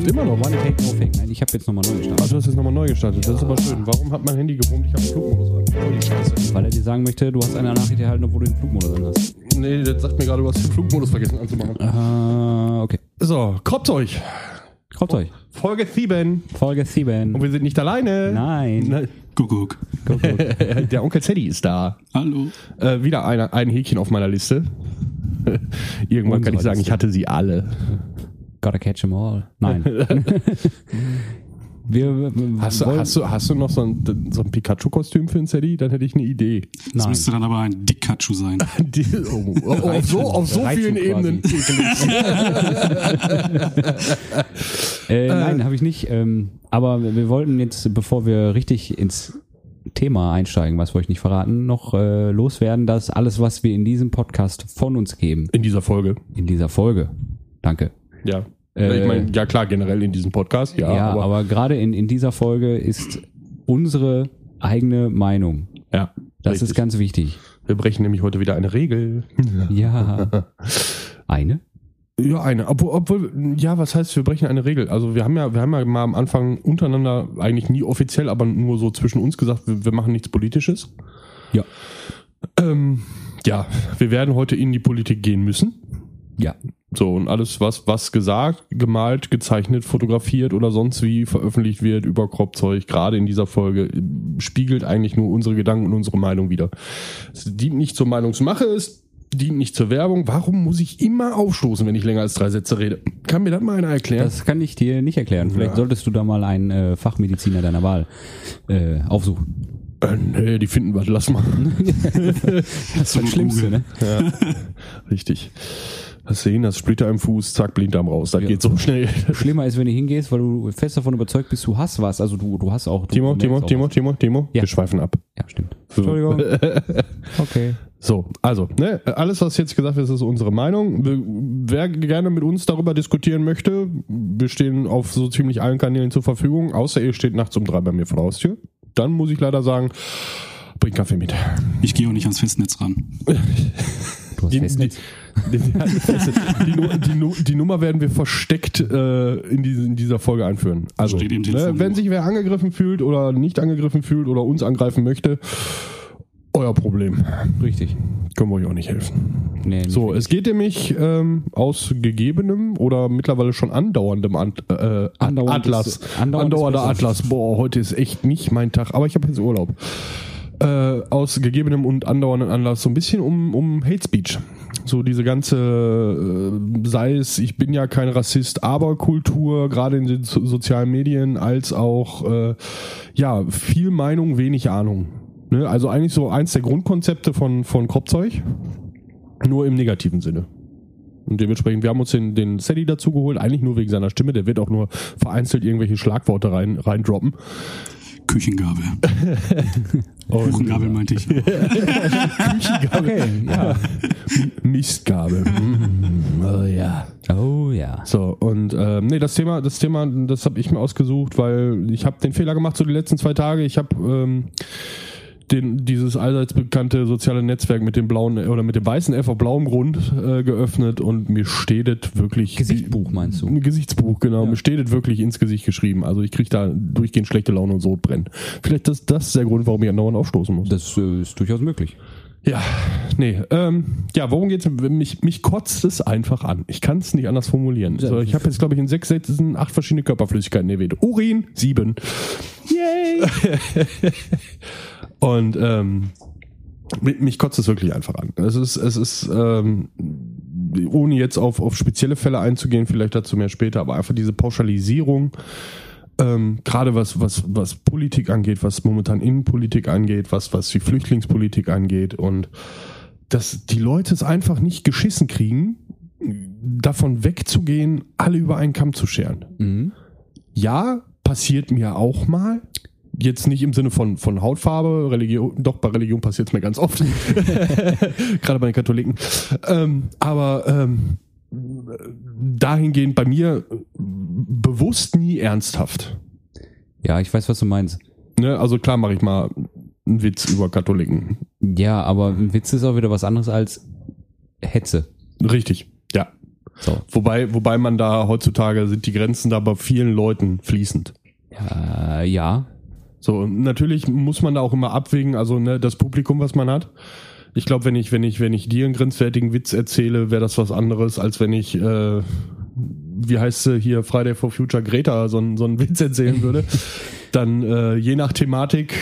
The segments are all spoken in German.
läuft immer noch. One Take No Fake. Nein, ich habe jetzt nochmal neu Ah, gestartet. du hast jetzt nochmal neu gestartet. Das ist aber schön. Warum hat mein Handy gebrummt? Ich habe Flugmodus an. Oh, die Scheiße. Weil er dir sagen möchte, du hast eine Nachricht erhalten, obwohl du den Flugmodus an hast. Nee, das sagt mir gerade, du hast den Flugmodus vergessen anzumachen. Ah, okay. So, kroppt euch. Kommt euch. Folge 7. Folge 7. Und wir sind nicht alleine. Nein. Nein. Kuckuck. Go, go. Der Onkel Teddy ist da. Hallo. Äh, wieder eine, ein Häkchen auf meiner Liste. Irgendwann kann ich Unsere sagen, Liste. ich hatte sie alle. Gotta catch 'em all. Nein. wir Hast du, wollen- hast du, hast du noch so ein, so ein Pikachu-Kostüm für einen Teddy? Dann hätte ich eine Idee. Das Nein. müsste dann aber ein Dikachu sein. Die, oh, oh, auf so, auf so vielen schon Ebenen. Äh, nein, habe ich nicht. Ähm, aber wir wir wollten jetzt, bevor wir richtig ins Thema einsteigen, was wir euch nicht verraten, noch äh, loswerden, dass alles, was wir in diesem Podcast von uns geben, In dieser Folge. in dieser Folge, danke. Ja. Äh, ich meine, ja klar, generell in diesem Podcast, ja. Ja, aber, aber, gerade in, in dieser Folge ist unsere eigene Meinung. ja, Das richtig. ist ganz wichtig. Wir brechen nämlich heute wieder eine Regel. Ja. Eine? Ja, eine. Obwohl, obwohl, ja, was heißt, wir brechen eine Regel? Also wir haben ja, wir haben ja mal am Anfang untereinander, eigentlich nie offiziell, aber nur so zwischen uns gesagt, wir, wir machen nichts Politisches. Ja. Ähm, ja, wir werden heute in die Politik gehen müssen. Ja. So, und alles, was, was gesagt, gemalt, gezeichnet, fotografiert oder sonst wie veröffentlicht wird über Kropfzeug, gerade in dieser Folge, spiegelt eigentlich nur unsere Gedanken und unsere Meinung wieder. Es dient nicht zur Meinungsmache, es dient nicht zur Werbung. Warum muss ich immer aufstoßen, wenn ich länger als drei Sätze rede? Kann mir das mal einer erklären? Das kann ich dir nicht erklären. Vielleicht Ja. solltest du da mal einen äh, Fachmediziner deiner Wahl äh, aufsuchen. äh, nee, die finden was, lass mal. Das ist das Schlimmste, ne? ja, richtig. Hin, das Splitter im Fuß, zack, Blinddarm raus. Das Ja. geht so schnell. Schlimmer ist, wenn du hingehst, weil du fest davon überzeugt bist, du hast was. Also du, du hast auch. Du Timo, Timo, auch Timo, was. Timo, Timo, Ja. wir schweifen ab. Ja, stimmt. Entschuldigung. Okay. So, also, ne, alles, was jetzt gesagt wird, ist unsere Meinung. Wer gerne mit uns darüber diskutieren möchte, wir stehen auf so ziemlich allen Kanälen zur Verfügung, außer ihr steht nachts um drei bei mir vor der Haustür. Dann muss ich leider sagen, bring Kaffee mit. Ich gehe auch nicht ans Festnetz ran. Du hast Die, die, Festnetz. die, die, die, Nu- die Nummer werden wir versteckt äh, in, diese, in dieser Folge einführen. Also, Steht im ne, wenn sich wer angegriffen fühlt oder nicht angegriffen fühlt oder uns angreifen möchte, euer Problem. Richtig. Können wir euch auch nicht helfen. Nee, nicht So, wirklich. es geht nämlich ähm, aus gegebenem oder mittlerweile schon andauerndem Ant äh, Andauernd Atlas. ist- andauernd Andauernder. Atlas. Boah, heute ist echt nicht mein Tag, aber ich habe jetzt Urlaub. Äh, aus gegebenem und andauernden Anlass so ein bisschen um, um Hate Speech. So diese ganze, äh, sei es, ich bin ja kein Rassist, aber Kultur, gerade in den so sozialen Medien, als auch, äh, ja, viel Meinung, wenig Ahnung. Ne? Also eigentlich so eins der Grundkonzepte von, von Kropfzeug. Nur im negativen Sinne. Und dementsprechend, wir haben uns den, den Sadie dazu geholt, eigentlich nur wegen seiner Stimme. Der wird auch nur vereinzelt irgendwelche Schlagworte rein, reindroppen. Küchengabel. Kuchengabel meinte ich. Okay, ja. Mistgabel. Mm, oh ja. Oh ja. So, und ähm, nee, das Thema, das Thema, das habe ich mir ausgesucht, weil ich habe den Fehler gemacht so die letzten zwei Tage. Ich habe ähm, den, dieses allseits bekannte soziale Netzwerk mit dem blauen oder mit dem weißen F auf blauem Grund äh, geöffnet und mir steht es wirklich Gesichtsbuch meinst du? Ein Gesichtsbuch, genau. Ja. Mir steht es wirklich ins Gesicht geschrieben. Also ich kriege da durchgehend schlechte Laune und Sodbrennen. Vielleicht ist das der Grund, warum ich andauernd aufstoßen muss. Das äh, ist durchaus möglich. Ja, nee. Ähm, ja, worum geht's? Mich, mich kotzt es einfach an. Ich kann es nicht anders formulieren. Ja. So, ich habe jetzt, glaube ich, in sechs Sätzen acht verschiedene Körperflüssigkeiten erwähnt. Urin, sieben. Yay! Und ähm, mi- mich kotzt es wirklich einfach an. Es ist, es ist, ähm, ohne jetzt auf, auf spezielle Fälle einzugehen, vielleicht dazu mehr später, aber einfach diese Pauschalisierung, ähm, gerade was, was, was Politik angeht, was momentan Innenpolitik angeht, was, was die Flüchtlingspolitik angeht und dass die Leute es einfach nicht geschissen kriegen, davon wegzugehen, alle über einen Kamm zu scheren. Mhm. Ja, passiert mir auch mal. Jetzt nicht im Sinne von, von Hautfarbe, Religion, doch bei Religion passiert es mir ganz oft. Gerade bei den Katholiken. Ähm, aber ähm, dahingehend bei mir bewusst nie ernsthaft. Ja, ich weiß, was du meinst. Ne? Also klar mache ich mal einen Witz über Katholiken. Ja, aber ein Witz ist auch wieder was anderes als Hetze. Richtig, ja. So. Wobei, wobei man da heutzutage sind die Grenzen da bei vielen Leuten fließend. Äh, ja. So, natürlich muss man da auch immer abwägen, also ne, das Publikum, was man hat. Ich glaube, wenn ich, wenn ich, wenn ich dir einen grenzwertigen Witz erzähle, wäre das was anderes, als wenn ich, äh, wie heißt sie hier, Friday for Future Greta so, einen- so einen Witz erzählen würde. Dann äh, je nach Thematik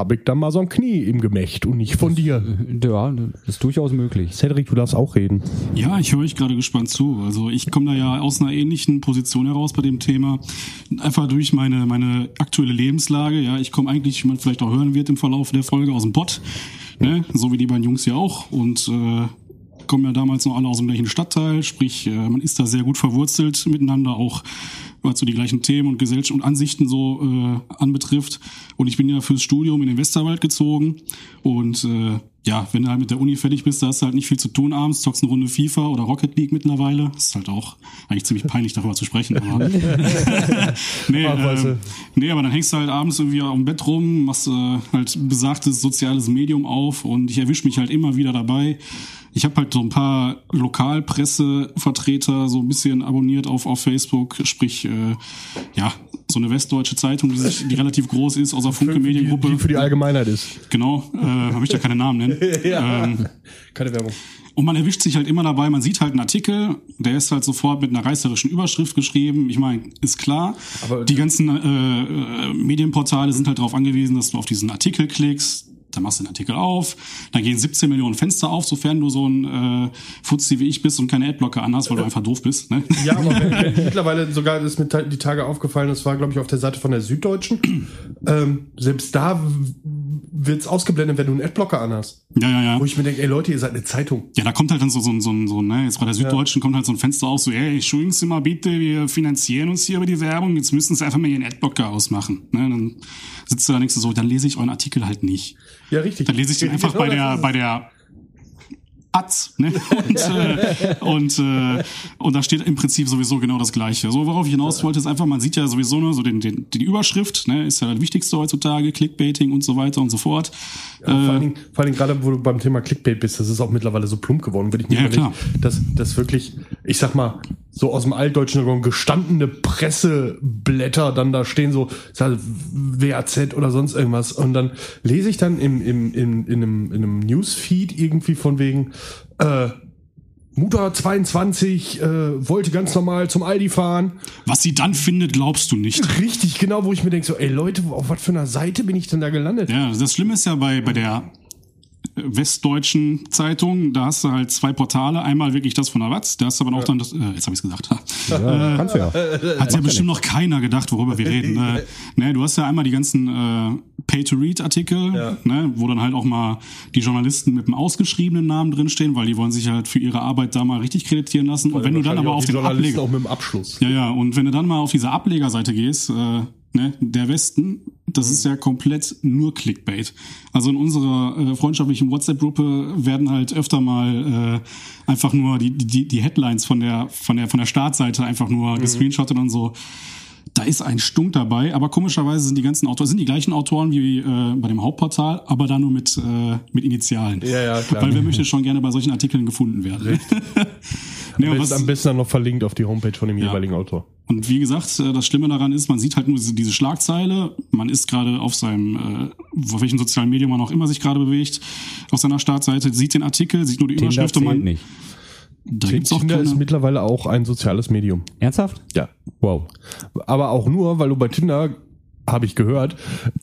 habe ich dann mal so ein Knie im Gemächt und nicht von dir. Ja, das ist durchaus möglich. Cedric, du darfst auch reden. Ja, ich höre euch gerade gespannt zu. Also ich komme da ja aus einer ähnlichen Position heraus bei dem Thema. Einfach durch meine, meine aktuelle Lebenslage. Ja, ich komme eigentlich, wie man vielleicht auch hören wird im Verlauf der Folge, aus dem Bott. Ne? So wie die beiden Jungs ja auch. Und äh, kommen ja damals noch alle aus dem gleichen Stadtteil. Sprich, äh, man ist da sehr gut verwurzelt miteinander, auch was so die gleichen Themen und Gesellschaft und Ansichten so äh, anbetrifft. Und ich bin ja fürs Studium in den Westerwald gezogen. Und äh, ja, wenn du halt mit der Uni fertig bist, da hast du halt nicht viel zu tun abends, zockst eine Runde FIFA oder Rocket League mittlerweile. ist halt auch eigentlich ziemlich peinlich, darüber zu sprechen. Aber nee, äh, nee, aber dann hängst du halt abends irgendwie am Bett rum, machst äh, halt besagtes soziales Medium auf und ich erwische mich halt immer wieder dabei. Ich habe halt so ein paar Lokalpressevertreter so ein bisschen abonniert auf, auf Facebook, sprich, äh, ja, so eine westdeutsche Zeitung, die, sich, die relativ groß ist, außer Funke Die, Mediengruppe. die für die Allgemeinheit ist. Genau, äh, habe ich da keine Namen nennen. ähm, Keine Werbung. und man erwischt sich halt immer dabei, man sieht halt einen Artikel, der ist halt sofort mit einer reißerischen Überschrift geschrieben. Ich meine, ist klar, Aber- die ganzen äh, äh, Medienportale sind halt darauf angewiesen, dass du auf diesen Artikel klickst, dann machst du den Artikel auf, dann gehen 17 Millionen Fenster auf, sofern du so ein äh, Fuzzi wie ich bist und keine Adblocker anhast, weil du einfach doof bist. Ne? Ja, aber wenn, wenn mittlerweile sogar ist mir die Tage aufgefallen, das war, glaube ich, auf der Seite von der Süddeutschen. ähm, selbst da wird's ausgeblendet, wenn du einen Adblocker anhast. Ja, ja, ja. Wo ich mir denke, ey Leute, ihr seid eine Zeitung. Ja, da kommt halt dann so, so, ein- so, so ne, jetzt bei der Süddeutschen kommt halt so ein Fenster auf, so, ey, entschuldigen Sie mal bitte, wir finanzieren uns hier über die Werbung, jetzt müssen Sie einfach mal Ihren Adblocker ausmachen. Ne, dann sitzt du da denkst du so, dann lese ich euren Artikel halt nicht. Ja, richtig. Dann lese ich den einfach Genau bei der, bei der Atz, ne? Und, äh, und, äh, und da steht im Prinzip sowieso genau das Gleiche. So, worauf ich hinaus wollte, ist einfach, man sieht ja sowieso nur so den, den, die Überschrift, ne, ist ja das Wichtigste heutzutage, Clickbaiting und so weiter und so fort. Ja, vor, allen Dingen, vor allen Dingen gerade, wo du beim Thema Clickbait bist, das ist auch mittlerweile so plump geworden, wenn ich mir Ja, klar. dass das wirklich, ich sag mal, so aus dem Altdeutschen Jargon gestandene Presseblätter dann da stehen, so sag, WAZ oder sonst irgendwas. Und dann lese ich dann im, im, in, in, einem, in einem Newsfeed irgendwie von wegen, äh, Mutter 22 äh, wollte ganz normal zum Aldi fahren. Was sie dann findet, glaubst du nicht. Richtig, genau, wo ich mir denke, so, ey Leute, auf was für einer Seite bin ich denn da gelandet? Ja, das Schlimme ist ja bei, bei der westdeutschen Zeitung, da hast du halt zwei Portale. Einmal wirklich das von der Watz, da hast du aber auch dann das, äh, jetzt habe ich gesagt, ha. Ja, kannst du ja. hat ja bestimmt noch keiner gedacht, worüber wir reden. Äh, ne, du hast ja einmal die ganzen äh, Pay-to-Read-Artikel, Ja. ne, wo dann halt auch mal die Journalisten mit einem ausgeschriebenen Namen drinstehen, weil die wollen sich halt für ihre Arbeit da mal richtig kreditieren lassen. Und wenn du dann aber auf die den Ableger... auch mit dem Abschluss. Ja, ja, und wenn du dann mal auf diese Ablegerseite gehst, äh, ne, der Westen, das ist ja komplett nur Clickbait. Also in unserer äh, freundschaftlichen WhatsApp-Gruppe werden halt öfter mal äh, einfach nur die, die, die Headlines von der, von der, von der Startseite einfach nur gescreenshottet und so. Da ist ein Stunk dabei, aber komischerweise sind die ganzen Autoren, sind die gleichen Autoren wie äh, bei dem Hauptportal, aber da nur mit, äh, mit Initialen. Ja, ja, klar. Weil wer möchte schon gerne bei solchen Artikeln gefunden werden. nee, besten, am besten dann noch verlinkt auf die Homepage von dem jeweiligen Autor. und wie gesagt, äh, das Schlimme daran ist, man sieht halt nur diese, Schlagzeile. Man ist gerade auf seinem, äh, auf welchem sozialen Medium man auch immer sich gerade bewegt, auf seiner Startseite, sieht den Artikel, sieht nur die Überschrift und man. nicht. Da gibt's auch Tinder ist mittlerweile auch ein soziales Medium. Ernsthaft? Ja. Wow. Aber auch nur, weil du bei Tinder, habe ich gehört,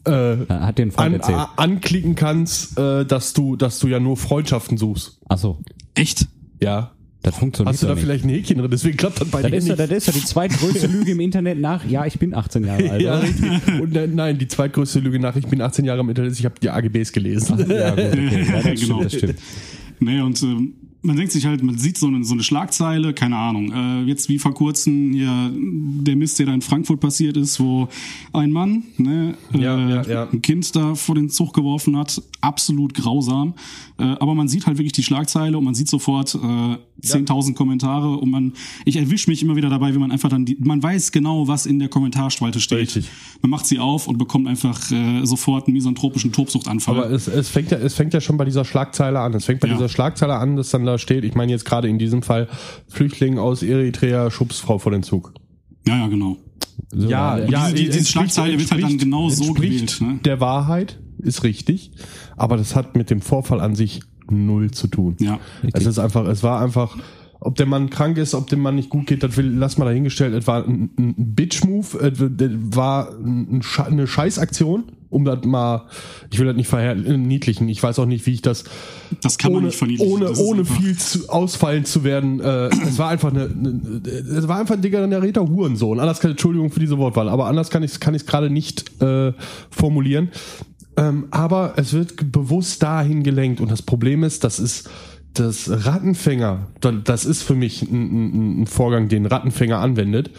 äh, Hat den Freund an, erzählt. anklicken kannst, äh, dass du, dass du ja nur Freundschaften suchst. Ach so. Echt? Ja. Das funktioniert Hast du da nicht. vielleicht ein Häkchen drin? Deswegen klappt das bei Das dir ist, ja, nicht. das ist ja die zweitgrößte Lüge im Internet nach, ja, ich bin 18 Jahre alt. ja, richtig. Und nein, nein, die zweitgrößte Lüge nach, ich bin 18 Jahre im Internet, ich habe die AGBs gelesen. ja, gut, okay. ja, das Genau. stimmt, das stimmt. Nee, und ähm, man denkt sich halt, man sieht so eine, so eine Schlagzeile, keine Ahnung, äh, jetzt wie vor kurzem hier der Mist, der da in Frankfurt passiert ist, wo ein Mann, ne, äh, Ja, ja, ja. ein Kind da vor den Zug geworfen hat, absolut grausam. Äh, aber man sieht halt wirklich die Schlagzeile und man sieht sofort äh, 10.000 Kommentare und man, ich erwische mich immer wieder dabei, wie man einfach dann, die, man weiß genau, was in der Kommentarspalte steht. Richtig. Man macht sie auf und bekommt einfach äh, sofort einen misanthropischen Tobsuchtanfall. Aber es, es, fängt ja, es fängt ja schon bei dieser Schlagzeile an. Es fängt bei Ja. dieser Schlagzeile an, dass dann da da steht. Ich meine jetzt gerade in diesem Fall Flüchtling aus Eritrea, Schubsfrau vor den Zug. Ja, ja, genau. So, ja, ja, diese, diese Schlagzeile wird halt dann genau so gewählt. Ne? Der Wahrheit ist richtig, aber das hat mit dem Vorfall an sich null zu tun. Ja. Es ist einfach, es war einfach, ob der Mann krank ist, ob dem Mann nicht gut geht, das will, lass mal dahingestellt. Es war ein, ein Bitch-Move, es war ein, eine Scheißaktion, um das mal, ich will das nicht verniedlichen, ich weiß auch nicht, wie ich das, das kann ohne, man nicht verniedlichen. Ohne, ohne viel zu, ausfallen zu werden, äh, es war einfach eine, eine, es war einfach ein degenerierter Hurensohn. Anders kann, Entschuldigung für diese Wortwahl, aber anders kann ich es kann ich's gerade nicht äh, formulieren. Ähm, aber es wird bewusst dahin gelenkt und das Problem ist, das ist, das Rattenfänger, das ist für mich ein, ein, Vorgang, den Rattenfänger anwendet,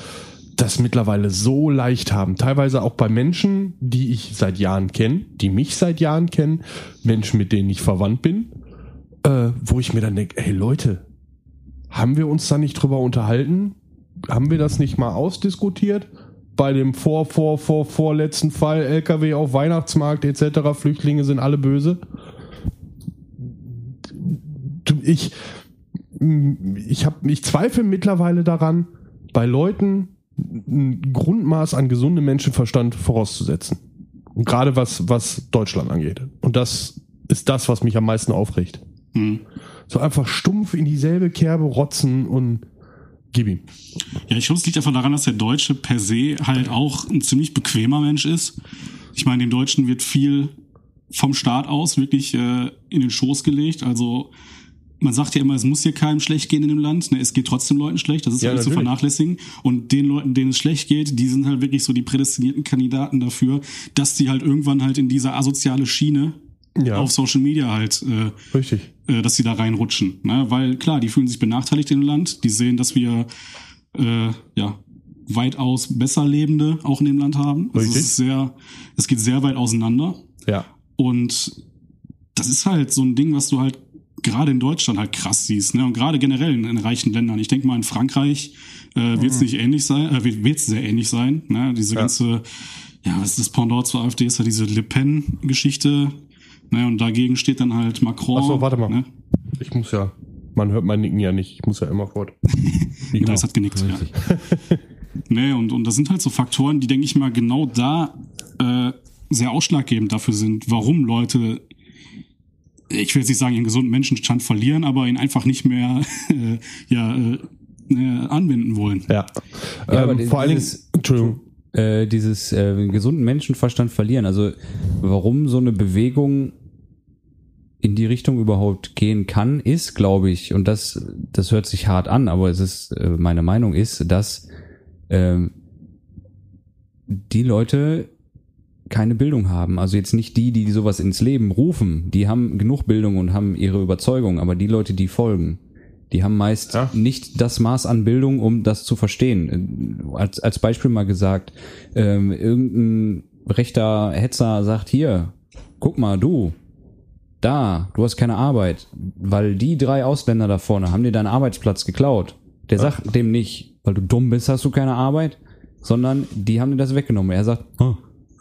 das mittlerweile so leicht haben. Teilweise auch bei Menschen, die ich seit Jahren kenne, die mich seit Jahren kennen, Menschen, mit denen ich verwandt bin, äh, wo ich mir dann denke, hey Leute, haben wir uns da nicht drüber unterhalten? Haben wir das nicht mal ausdiskutiert? Bei dem vor, vor, vor, vorletzten Fall LKW auf Weihnachtsmarkt etc. Flüchtlinge sind alle böse ich, ich habe, ich zweifle mittlerweile daran, bei Leuten ein Grundmaß an gesundem Menschenverstand vorauszusetzen. Und gerade was, was Deutschland angeht. Und das ist das, was mich am meisten aufregt. Mhm. So einfach stumpf in dieselbe Kerbe rotzen und gib ihm. Ja, ich glaube, es liegt einfach daran, dass der Deutsche per se halt auch ein ziemlich bequemer Mensch ist. Ich meine, dem Deutschen wird viel vom Staat aus wirklich äh, in den Schoß gelegt. Also man sagt ja immer, es muss hier keinem schlecht gehen in dem Land. Ne, es geht trotzdem Leuten schlecht, das ist ja, nicht zu vernachlässigen. Und den Leuten, denen es schlecht geht, die sind halt wirklich so die prädestinierten Kandidaten dafür, dass die halt irgendwann halt in diese asoziale Schiene ja. auf Social Media halt, äh, Richtig. Äh, dass sie da reinrutschen. Ne? Weil klar, die fühlen sich benachteiligt in dem Land, die sehen, dass wir äh, ja weitaus besser Lebende auch in dem Land haben. Also Richtig. es ist sehr, es geht sehr weit auseinander. Ja. Und das ist halt so ein Ding, was du halt gerade in Deutschland halt krass siehst, ne? Und gerade generell in, in reichen Ländern. Ich denke mal, in Frankreich äh, wird es mhm. nicht ähnlich sein, äh, wird es sehr ähnlich sein. Ne? Diese ja. ganze, ja, was ist das Pendant zur AfD, ist ja diese Le Pen-Geschichte. Ne? Und dagegen steht dann halt Macron. Achso, warte mal. Ne? Ich muss ja, man hört mein Nicken ja nicht, ich muss ja immer fort. Wie genau. Das hat genickt, ja. ne, und, und das sind halt so Faktoren, die, denke ich mal, genau da äh, sehr ausschlaggebend dafür sind, warum Leute ich will jetzt nicht sagen, ihren gesunden Menschenstand verlieren, aber ihn einfach nicht mehr äh, ja, äh, äh, anwenden wollen. Ja, ja ähm, vor allen Dingen, Entschuldigung. Äh, dieses äh, gesunden Menschenverstand verlieren. Also warum so eine Bewegung in die Richtung überhaupt gehen kann, ist, glaube ich, und das, das hört sich hart an, aber es ist, äh, meine Meinung ist, dass äh, die Leute keine Bildung haben. Also jetzt nicht die, die sowas ins Leben rufen, die haben genug Bildung und haben ihre Überzeugung, aber die Leute, die folgen, die haben meist ja. nicht das Maß an Bildung, um das zu verstehen. Als, als Beispiel mal gesagt, ähm, irgendein rechter Hetzer sagt hier, guck mal, du, da, du hast keine Arbeit, weil die drei Ausländer da vorne haben dir deinen Arbeitsplatz geklaut. Der sagt dem nicht, weil du dumm bist, hast du keine Arbeit, sondern die haben dir das weggenommen. Er sagt, oh,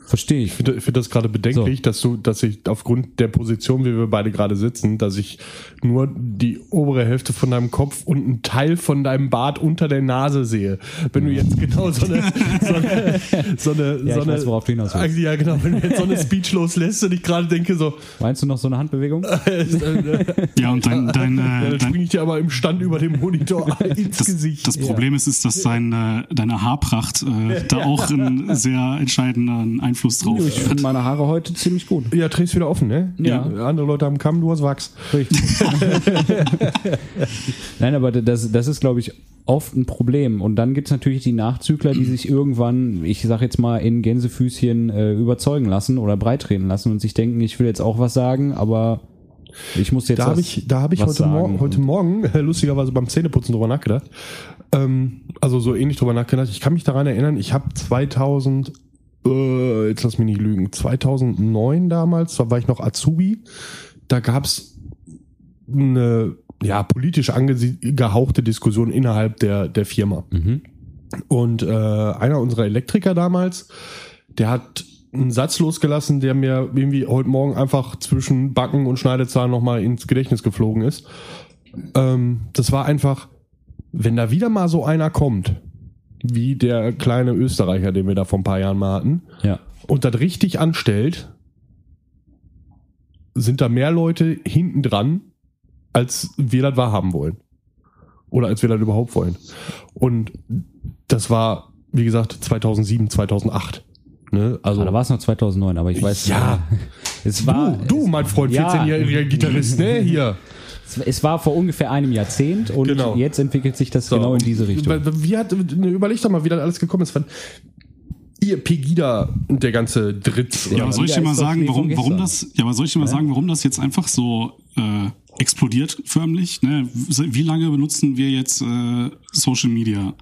Verstehe ich. Ich finde find das gerade bedenklich, so. dass du, dass ich aufgrund der Position, wie wir beide gerade sitzen, dass ich nur die obere Hälfte von deinem Kopf und einen Teil von deinem Bart unter der Nase sehe. Wenn du jetzt genau so eine, so eine, so eine, ja, so eine weiß, worauf du hinaus willst. Ja, genau, wenn du jetzt so eine Speech loslässt und ich gerade denke so. Meinst du noch so eine Handbewegung? ja, und dein, dein, äh, dann springe ich dir aber im Stand über dem Monitor ins das, Gesicht. Das Problem ja. ist, ist, dass dein, äh, deine Haarpracht äh, da auch einen sehr entscheidenden Einfluss Einfluss drauf. Ich finde meine Haare heute ziemlich gut. Ja, trägst wieder offen, ne? Ja. Andere Leute haben Kamm, du hast Wachs. Richtig. Nein, aber das, das ist, glaube ich, oft ein Problem. Und dann gibt es natürlich die Nachzügler, die sich irgendwann, ich sag jetzt mal, in Gänsefüßchen äh, überzeugen lassen oder breitreten lassen und sich denken, ich will jetzt auch was sagen, aber ich muss jetzt. Da habe ich, da hab ich heute, Morgen, heute Morgen äh, lustigerweise beim Zähneputzen drüber nachgedacht. Ähm, also so ähnlich drüber nachgedacht. Ich kann mich daran erinnern, ich habe 2000 äh, jetzt lass mich nicht lügen, 2009 damals, da war ich noch Azubi, da gab's eine ja, politisch angehauchte Diskussion innerhalb der, der Firma. Mhm. Und äh, einer unserer Elektriker damals, der hat einen Satz losgelassen, der mir irgendwie heute Morgen einfach zwischen Backen und Schneidezahlen nochmal ins Gedächtnis geflogen ist. ähm, das war einfach, wenn da wieder mal so einer kommt, wie der kleine Österreicher, den wir da vor ein paar Jahren mal hatten, Ja. und das richtig anstellt, sind da mehr Leute hinten dran, als wir das wahrhaben wollen. Oder als wir das überhaupt wollen. Und das war, wie gesagt, 2007, 2008. Ne? Also, Ah, da war es noch 2009, aber ich weiß. Ja. Es war, du, du, mein Freund, Ja. 14-jähriger Gitarrist, ne? Hier. es, war vor ungefähr einem Jahrzehnt und Genau. jetzt entwickelt sich das genau in diese Richtung. Wie hat, ne, überleg doch mal, wie das alles gekommen ist. Von ihr Pegida und der ganze Dritz. Ja, aber soll ich dir mal sagen, warum, warum das, ja, aber soll ich dir mal sagen, warum das jetzt einfach so äh, explodiert förmlich? Ne? Wie lange benutzen wir jetzt äh, Social Media?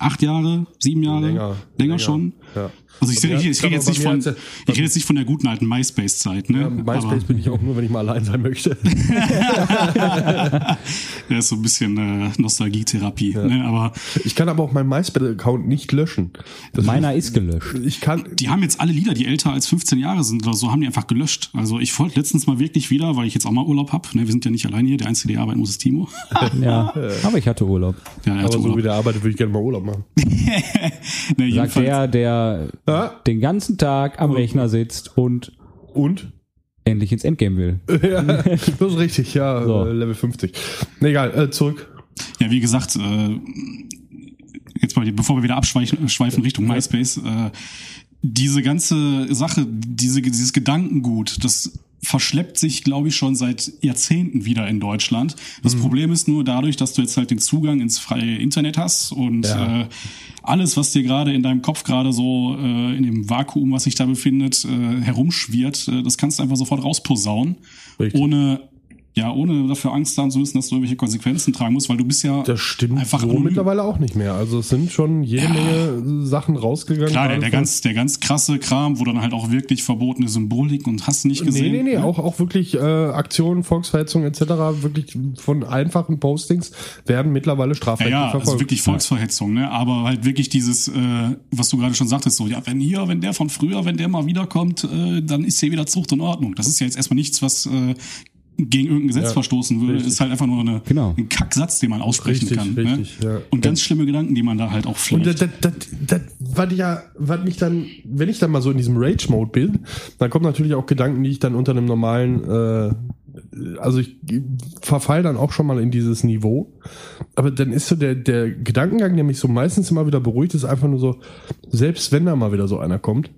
Acht Jahre? Sieben Jahre? Länger. Länger, schon? Ja. Also ich, Aber ich, ja, ich, rede jetzt nicht von, hat's ja- ich rede jetzt nicht von der guten alten MySpace-Zeit, ne? Ja, MySpace Aber, bin ich auch nur, wenn ich mal allein sein möchte. ja, ist so ein bisschen äh, Nostalgietherapie. Ne? Aber Ich kann aber auch meinen MySpace-Account nicht löschen. Das Meiner ist gelöscht. ich kann. die haben jetzt alle Lieder, die älter als 15 Jahre sind oder so, haben die einfach gelöscht. Also ich wollte letztens mal wirklich wieder, weil ich jetzt auch mal Urlaub hab. Ne? Wir sind ja nicht allein hier, der Einzige, der arbeiten muss, ist Timo. Ja, aber ich hatte Urlaub. Ja, er Aber hatte so wie Urlaub. der arbeitet, würde ich gerne mal Urlaub machen. Ne, Sagt jedenfalls- der, der Ja. den ganzen Tag am Rechner sitzt und Und? endlich ins Endgame will. ja, das ist richtig, ja, So. äh, Level 50. Nee, egal, äh, zurück. Ja, wie gesagt, äh, jetzt mal, bevor wir wieder abschweifen schweifen Richtung MySpace, äh, diese ganze Sache, diese, dieses Gedankengut, das verschleppt sich, glaube ich, schon seit Jahrzehnten wieder in Deutschland. Das Problem ist nur dadurch, dass du jetzt halt den Zugang ins freie Internet hast und Ja. äh, alles, was dir gerade in deinem Kopf gerade so äh, in dem Vakuum, was sich da befindet, äh, herumschwirrt, äh, das kannst du einfach sofort rausposaunen, Richtig. ohne ja, ohne dafür Angst haben zu müssen, dass du irgendwelche Konsequenzen tragen musst, weil du bist ja Das stimmt einfach so anonym. mittlerweile auch nicht mehr. Also es sind schon jede Ja. Menge Sachen rausgegangen. Klar, der, der, ganz, der ganz krasse Kram, wo dann halt auch wirklich verbotene Symbolik und hast nicht Nee, gesehen. nee, nee, ne? auch, auch wirklich äh, Aktionen, Volksverhetzung etc., wirklich von einfachen Postings werden mittlerweile Ja, strafrechtlich ja, verfolgt. also wirklich Volksverhetzung, ne? Aber halt wirklich dieses, äh, was du gerade schon sagtest, so, ja, wenn hier, wenn der von früher, wenn der mal wiederkommt, äh, dann ist hier wieder Zucht und Ordnung. Das ist ja jetzt erstmal nichts, was äh, gegen irgendein Gesetz Ja, verstoßen würde. richtig. Ist halt einfach nur eine, Genau. ein Kacksatz, den man aussprechen Richtig, kann. richtig, ne? ja. Und ganz schlimme Gedanken, die man da halt auch Und pflegt. das, das, das, das was ja, was mich dann, wenn ich dann mal so in diesem Rage-Mode bin, dann kommen natürlich auch Gedanken, die ich dann unter einem normalen, äh, also ich verfall dann auch schon mal in dieses Niveau. Aber dann ist so der, der Gedankengang, der mich so meistens immer wieder beruhigt, ist einfach nur so, selbst wenn da mal wieder so einer kommt,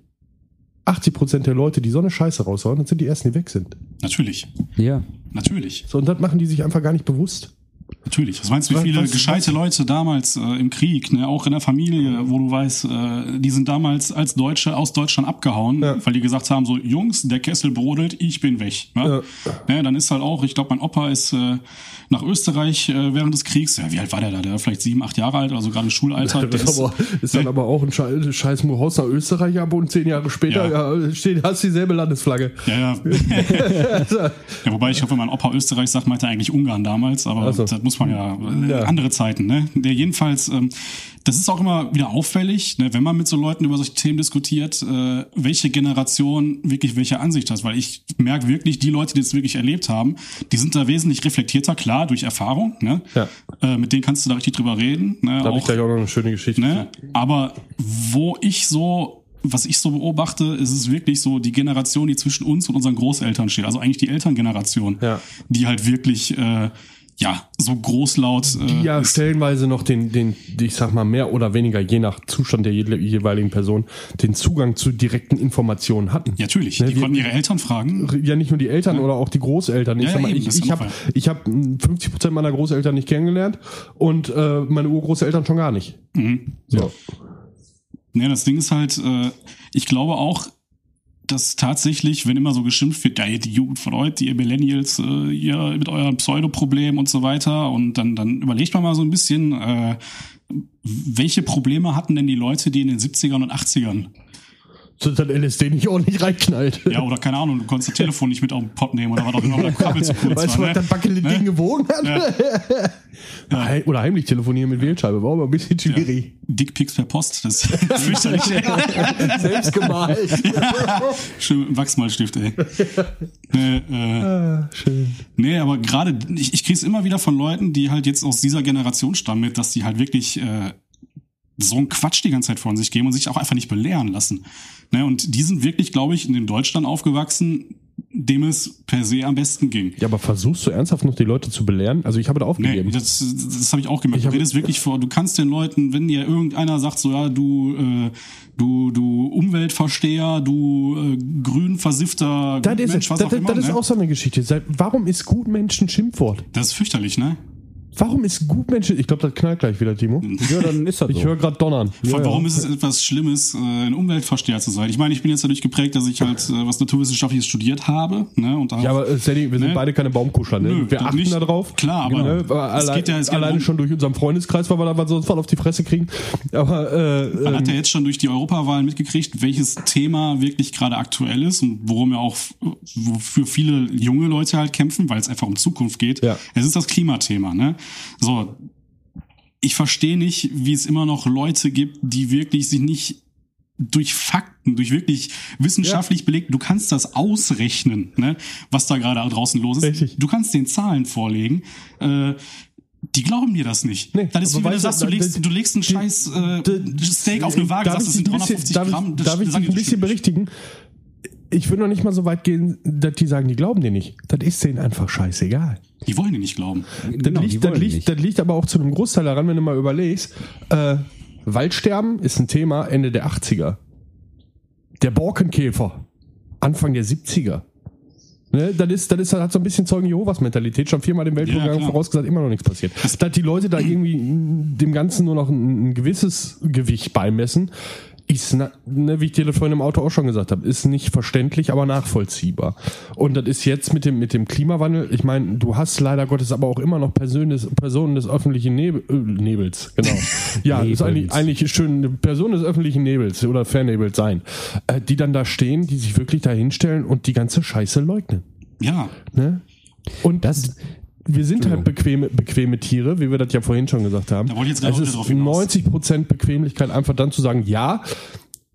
80 Prozent der Leute, die so eine Scheiße raushauen, das sind die ersten, die weg sind. natürlich, Ja. natürlich. So, und das machen die sich einfach gar nicht bewusst. Natürlich. Was meinst du, wie Was- viele was- gescheite Leute damals äh, im Krieg, ne, auch in der Familie, wo du weißt, äh, die sind damals als Deutsche aus Deutschland abgehauen, Ja. weil die gesagt haben, so Jungs, der Kessel brodelt, ich bin weg. Ne? Ne, dann ist halt auch, ich glaube, mein Opa ist äh, nach Österreich äh, während des Kriegs, ja, wie alt war der da? Der war vielleicht sieben, acht Jahre alt, also gerade Schulalter. Das ist, aber, ist dann aber auch ein Scheiß, Scheiß Haus nach Österreich ab und zehn Jahre später ja. steht, hast dieselbe Landesflagge. ja, ja. ja. Wobei ich hoffe, mein Opa Österreich sagt, meinte er eigentlich Ungarn damals, aber Ach so. das muss man ja, äh, Ja. andere Zeiten, ne? Der jedenfalls, ähm, das ist auch immer wieder auffällig, ne, wenn man mit so Leuten über solche Themen diskutiert, äh, welche Generation wirklich welche Ansicht hat, weil ich merke wirklich, die Leute, die das wirklich erlebt haben, die sind da wesentlich reflektierter, klar, durch Erfahrung, ne? Ja. Äh, mit denen kannst du da richtig drüber reden, ne? Da habe ich gleich auch noch eine schöne Geschichte. Ne? Aber wo ich so, was ich so beobachte, ist es wirklich so die Generation, die zwischen uns und unseren Großeltern steht. Also eigentlich die Elterngeneration, Ja. die halt wirklich, äh, ja, so großlaut. Äh, Die ja stellenweise noch den, den, ich sag mal, mehr oder weniger, je nach Zustand der je- jeweiligen Person, den Zugang zu direkten Informationen hatten. Ja, natürlich. Ne, die wir- konnten ihre Eltern fragen. Ja, nicht nur die Eltern oder auch die Großeltern. Ich, Ja, sag mal, eben, ich, ich habe hab 50 Prozent meiner Großeltern nicht kennengelernt und äh, meine Urgroßeltern schon gar nicht. Mhm. So. Ja, das Ding ist halt, äh, ich glaube auch, dass tatsächlich, wenn immer so geschimpft wird, ja, die Jugend von heute, ihr Millennials, äh, ihr mit euren Pseudoproblemen und so weiter, und dann, dann überlegt man mal so ein bisschen, äh, welche Probleme hatten denn die Leute, die in den 70ern und 80ern So dass LSD nicht ordentlich reinknallt. Ja, oder keine Ahnung, du konntest das Telefon nicht mit auf den Pott nehmen oder was auch immer, weil der Kabel zu kurz Weißt du, war. was Ne? das wackelige Ding gewogen hat? Ja. Hei- Oder heimlich telefonieren mit Wählscheibe, war aber ein bisschen schwierig. Dickpics per Post, das ist fürchterlich. Selbst gemalt. Schön mit dem Wachsmalstift, ey. Nee, äh, Ah, schön. nee aber gerade, ich, ich kriege es immer wieder von Leuten, die halt jetzt aus dieser Generation stammen, mit, dass die halt wirklich äh, so einen Quatsch die ganze Zeit von sich geben und sich auch einfach nicht belehren lassen. Ne, und die sind wirklich, glaube ich, in Deutschland aufgewachsen, dem es per se am besten ging. Ja, aber versuchst du ernsthaft noch die Leute zu belehren? Also ich habe da Nee, aufgegeben. das, das habe ich auch gemerkt. Ich Du redest wirklich vor, du kannst den Leuten, wenn dir irgendeiner sagt, so ja, du, äh, du, du Umweltversteher, du äh, grün versiffter das ist, Mensch, was das, auch immer. das ist ne? auch so eine Geschichte. Warum ist Gutmensch ein Schimpfwort? das ist fürchterlich, ne? Warum ist Gutmensch? Ich glaube, das knallt gleich wieder, Timo. Ja, dann ist das Ich so. höre gerade Donnern. Ja, Warum ja. ist es etwas Schlimmes, äh, ein Umweltversteher zu sein? Ich meine, ich bin jetzt dadurch geprägt, dass ich halt äh, was Naturwissenschaftliches studiert habe. Ne? Und auch, Ja, aber äh, Sandy, wir sind Ne? beide keine Baumkuschler, ne? Nö, wir achten nicht. da drauf. Klar, aber ne? es geht ja- es alleine um- schon durch unseren Freundeskreis, weil wir da was sonst was auf die Fresse kriegen. Aber äh, Man hat ja ähm, jetzt schon durch die Europawahlen mitgekriegt, welches Thema wirklich gerade aktuell ist und worum ja auch wofür viele junge Leute halt kämpfen, weil es einfach um Zukunft geht. Ja. Es ist das Klimathema. Ne? So, ich verstehe nicht, wie es immer noch Leute gibt, die wirklich sich nicht durch Fakten, durch wirklich wissenschaftlich belegt, du kannst das ausrechnen, ne, was da gerade draußen los ist. Richtig. Du kannst den Zahlen vorlegen. Äh, die glauben dir das nicht. Nee, das ist wie wenn du sagst, du legst, du legst einen scheiß äh, Steak auf eine Waage, sagst, das ich sind dich ein bisschen- 350 darf ich- Gramm. Das, Darf ich dich ein bisschen berichtigen? Ich würde noch nicht mal so weit gehen, dass die sagen, die glauben dir nicht. Das ist denen einfach scheißegal. Die wollen dir nicht glauben. Das, Genau, liegt, das, liegt, nicht. das liegt aber auch zu einem Großteil daran, wenn du mal überlegst. Äh, Waldsterben ist ein Thema Ende der 80er. Der Borkenkäfer, Anfang der 70er. Ne, das ist, das ist, das hat so ein bisschen Zeugen Jehovas Mentalität, schon viermal dem Ja, Weltuntergang klar. vorausgesagt, immer noch nichts passiert. Dass die Leute da irgendwie dem Ganzen nur noch ein, ein gewisses Gewicht beimessen, ist, ne, wie ich dir vorhin im Auto auch schon gesagt habe, ist nicht verständlich, aber nachvollziehbar. Und das ist jetzt mit dem, mit dem Klimawandel, ich meine, du hast leider Gottes aber auch immer noch Personen des, Personen des öffentlichen Nebel, äh, Nebels, genau. ja, ist eigentlich, eigentlich schön, eine Person des öffentlichen Nebels oder Vernebels sein, äh, die dann da stehen, die sich wirklich da hinstellen und die ganze Scheiße leugnen. Ja, Ne? Und Das- wir sind halt bequeme, bequeme Tiere, wie wir das ja vorhin schon gesagt haben. Da wollte ich jetzt gerade es ist wieder drauf hinaus. 90% Bequemlichkeit, einfach dann zu sagen, ja.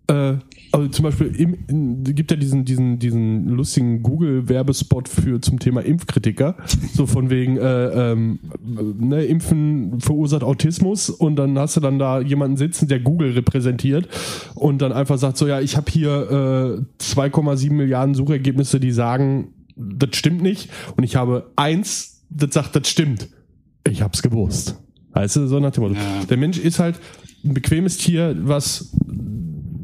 Äh, also zum Beispiel im, in, gibt ja diesen, diesen, diesen lustigen Google-Werbespot für zum Thema Impfkritiker. So von wegen, äh, ähm, ne, Impfen verursacht Autismus und dann hast du dann da jemanden sitzen, der Google repräsentiert und dann einfach sagt so, ja, ich habe hier äh, 2,7 Milliarden Suchergebnisse, die sagen, das stimmt nicht und ich habe eins, das sagt, das stimmt. Ich hab's gewusst. Weißt du, so nach dem Motto. Ja. Der Mensch ist halt ein bequemes Tier, was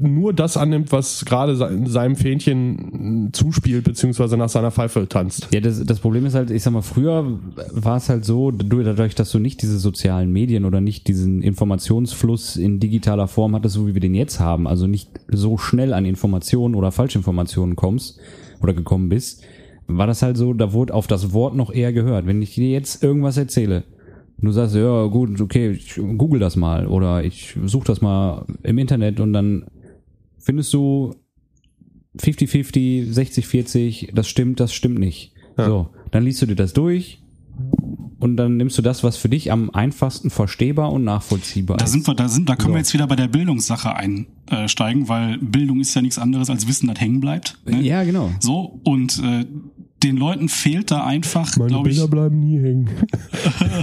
nur das annimmt, was gerade se- seinem Fähnchen zuspielt, beziehungsweise nach seiner Pfeife tanzt. Ja, das, das Problem ist halt, ich sag mal, früher war es halt so, du, dadurch, dass du nicht diese sozialen Medien oder nicht diesen Informationsfluss in digitaler Form hattest, so wie wir den jetzt haben, also nicht so schnell an Informationen oder Falschinformationen kommst oder gekommen bist, war das halt so, da wurde auf das Wort noch eher gehört. Wenn ich dir jetzt irgendwas erzähle, du sagst, ja gut, okay, ich google das mal oder ich suche das mal im Internet und dann findest du 50-50, 60-40, das stimmt, das stimmt nicht. So, dann liest du dir das durch und dann nimmst du das, was für dich am einfachsten verstehbar und nachvollziehbar da ist. sind wir, da sind, da können So. wir jetzt wieder bei der Bildungssache einsteigen, weil Bildung ist ja nichts anderes als Wissen, das hängen bleibt. Ne? Ja, genau. So, und äh, den Leuten fehlt da einfach, Meine glaube ich, Bilder bleiben nie hängen.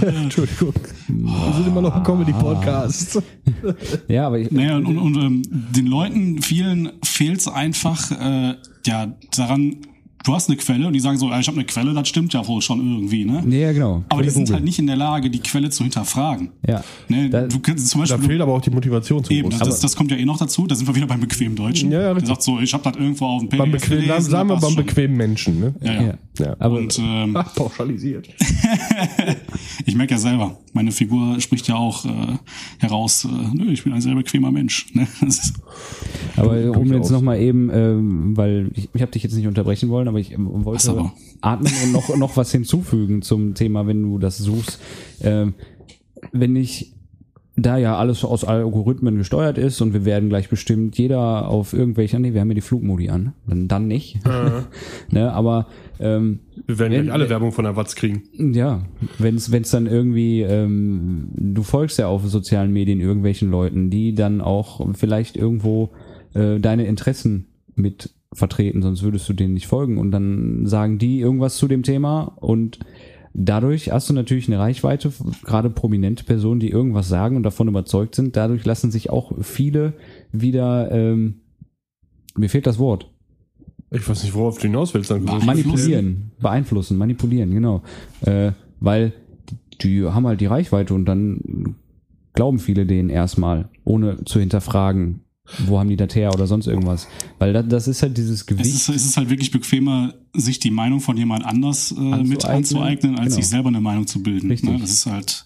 Entschuldigung. Wir sind immer noch ein Comedy-Podcast. Ja, aber ich, Naja, und, und, und ähm, den Leuten, vielen fehlt es einfach äh, ja daran, du hast eine Quelle und die sagen so, ich habe eine Quelle, das stimmt ja wohl schon irgendwie, ne? ja, genau. Aber die sind Google. halt nicht in der Lage, die Quelle zu hinterfragen. Ja. Ne? Da- du kannst zum Da Beispiel fehlt aber auch die Motivation zu eben, das, das kommt ja eh noch dazu, da sind wir wieder beim bequemen Deutschen. Ja, ja, Der richtig. sagt so, ich habe das irgendwo auf dem PDF beim bequemen, gelesen, sagen wir beim schon. bequemen Menschen. Ne? Ja, ja. Ja. Ja. Aber Und ähm, Ach, pauschalisiert. ich merke ja selber, meine Figur spricht ja auch äh, heraus, äh, nö, ich bin ein sehr bequemer Mensch. Ne? Aber um jetzt nochmal eben, ähm, weil ich, ich habe dich jetzt nicht unterbrechen wollen, aber ich ähm, wollte aber? atmen und noch, noch was hinzufügen zum Thema, wenn du das suchst. Ähm, wenn ich da ja alles aus Algorithmen gesteuert ist und wir werden gleich bestimmt jeder auf irgendwelche, nee, wir haben ja die Flugmodi an, dann, dann nicht. ne, aber ähm, Wir werden Wenn- gleich alle Werbung von der Watz kriegen. ja, wenn es dann irgendwie, ähm, du folgst ja auf sozialen Medien irgendwelchen Leuten, die dann auch vielleicht irgendwo äh, deine Interessen mit vertreten, sonst würdest du denen nicht folgen und dann sagen die irgendwas zu dem Thema und dadurch hast du natürlich eine Reichweite, gerade prominente Personen, die irgendwas sagen und davon überzeugt sind, dadurch lassen sich auch viele wieder, ähm, mir fehlt das Wort, Ich weiß nicht, worauf du hinaus willst. Dann manipulieren, beeinflussen, manipulieren, genau. Äh, weil die haben halt die Reichweite und dann glauben viele denen erstmal, ohne zu hinterfragen, wo haben die das her oder sonst irgendwas. Weil das, das ist halt dieses Es Gewicht. ist, es ist halt wirklich bequemer, sich die Meinung von jemand anders äh, mit Anzueignen. als Genau. sich selber eine Meinung zu bilden. Richtig. Ne? Das ist halt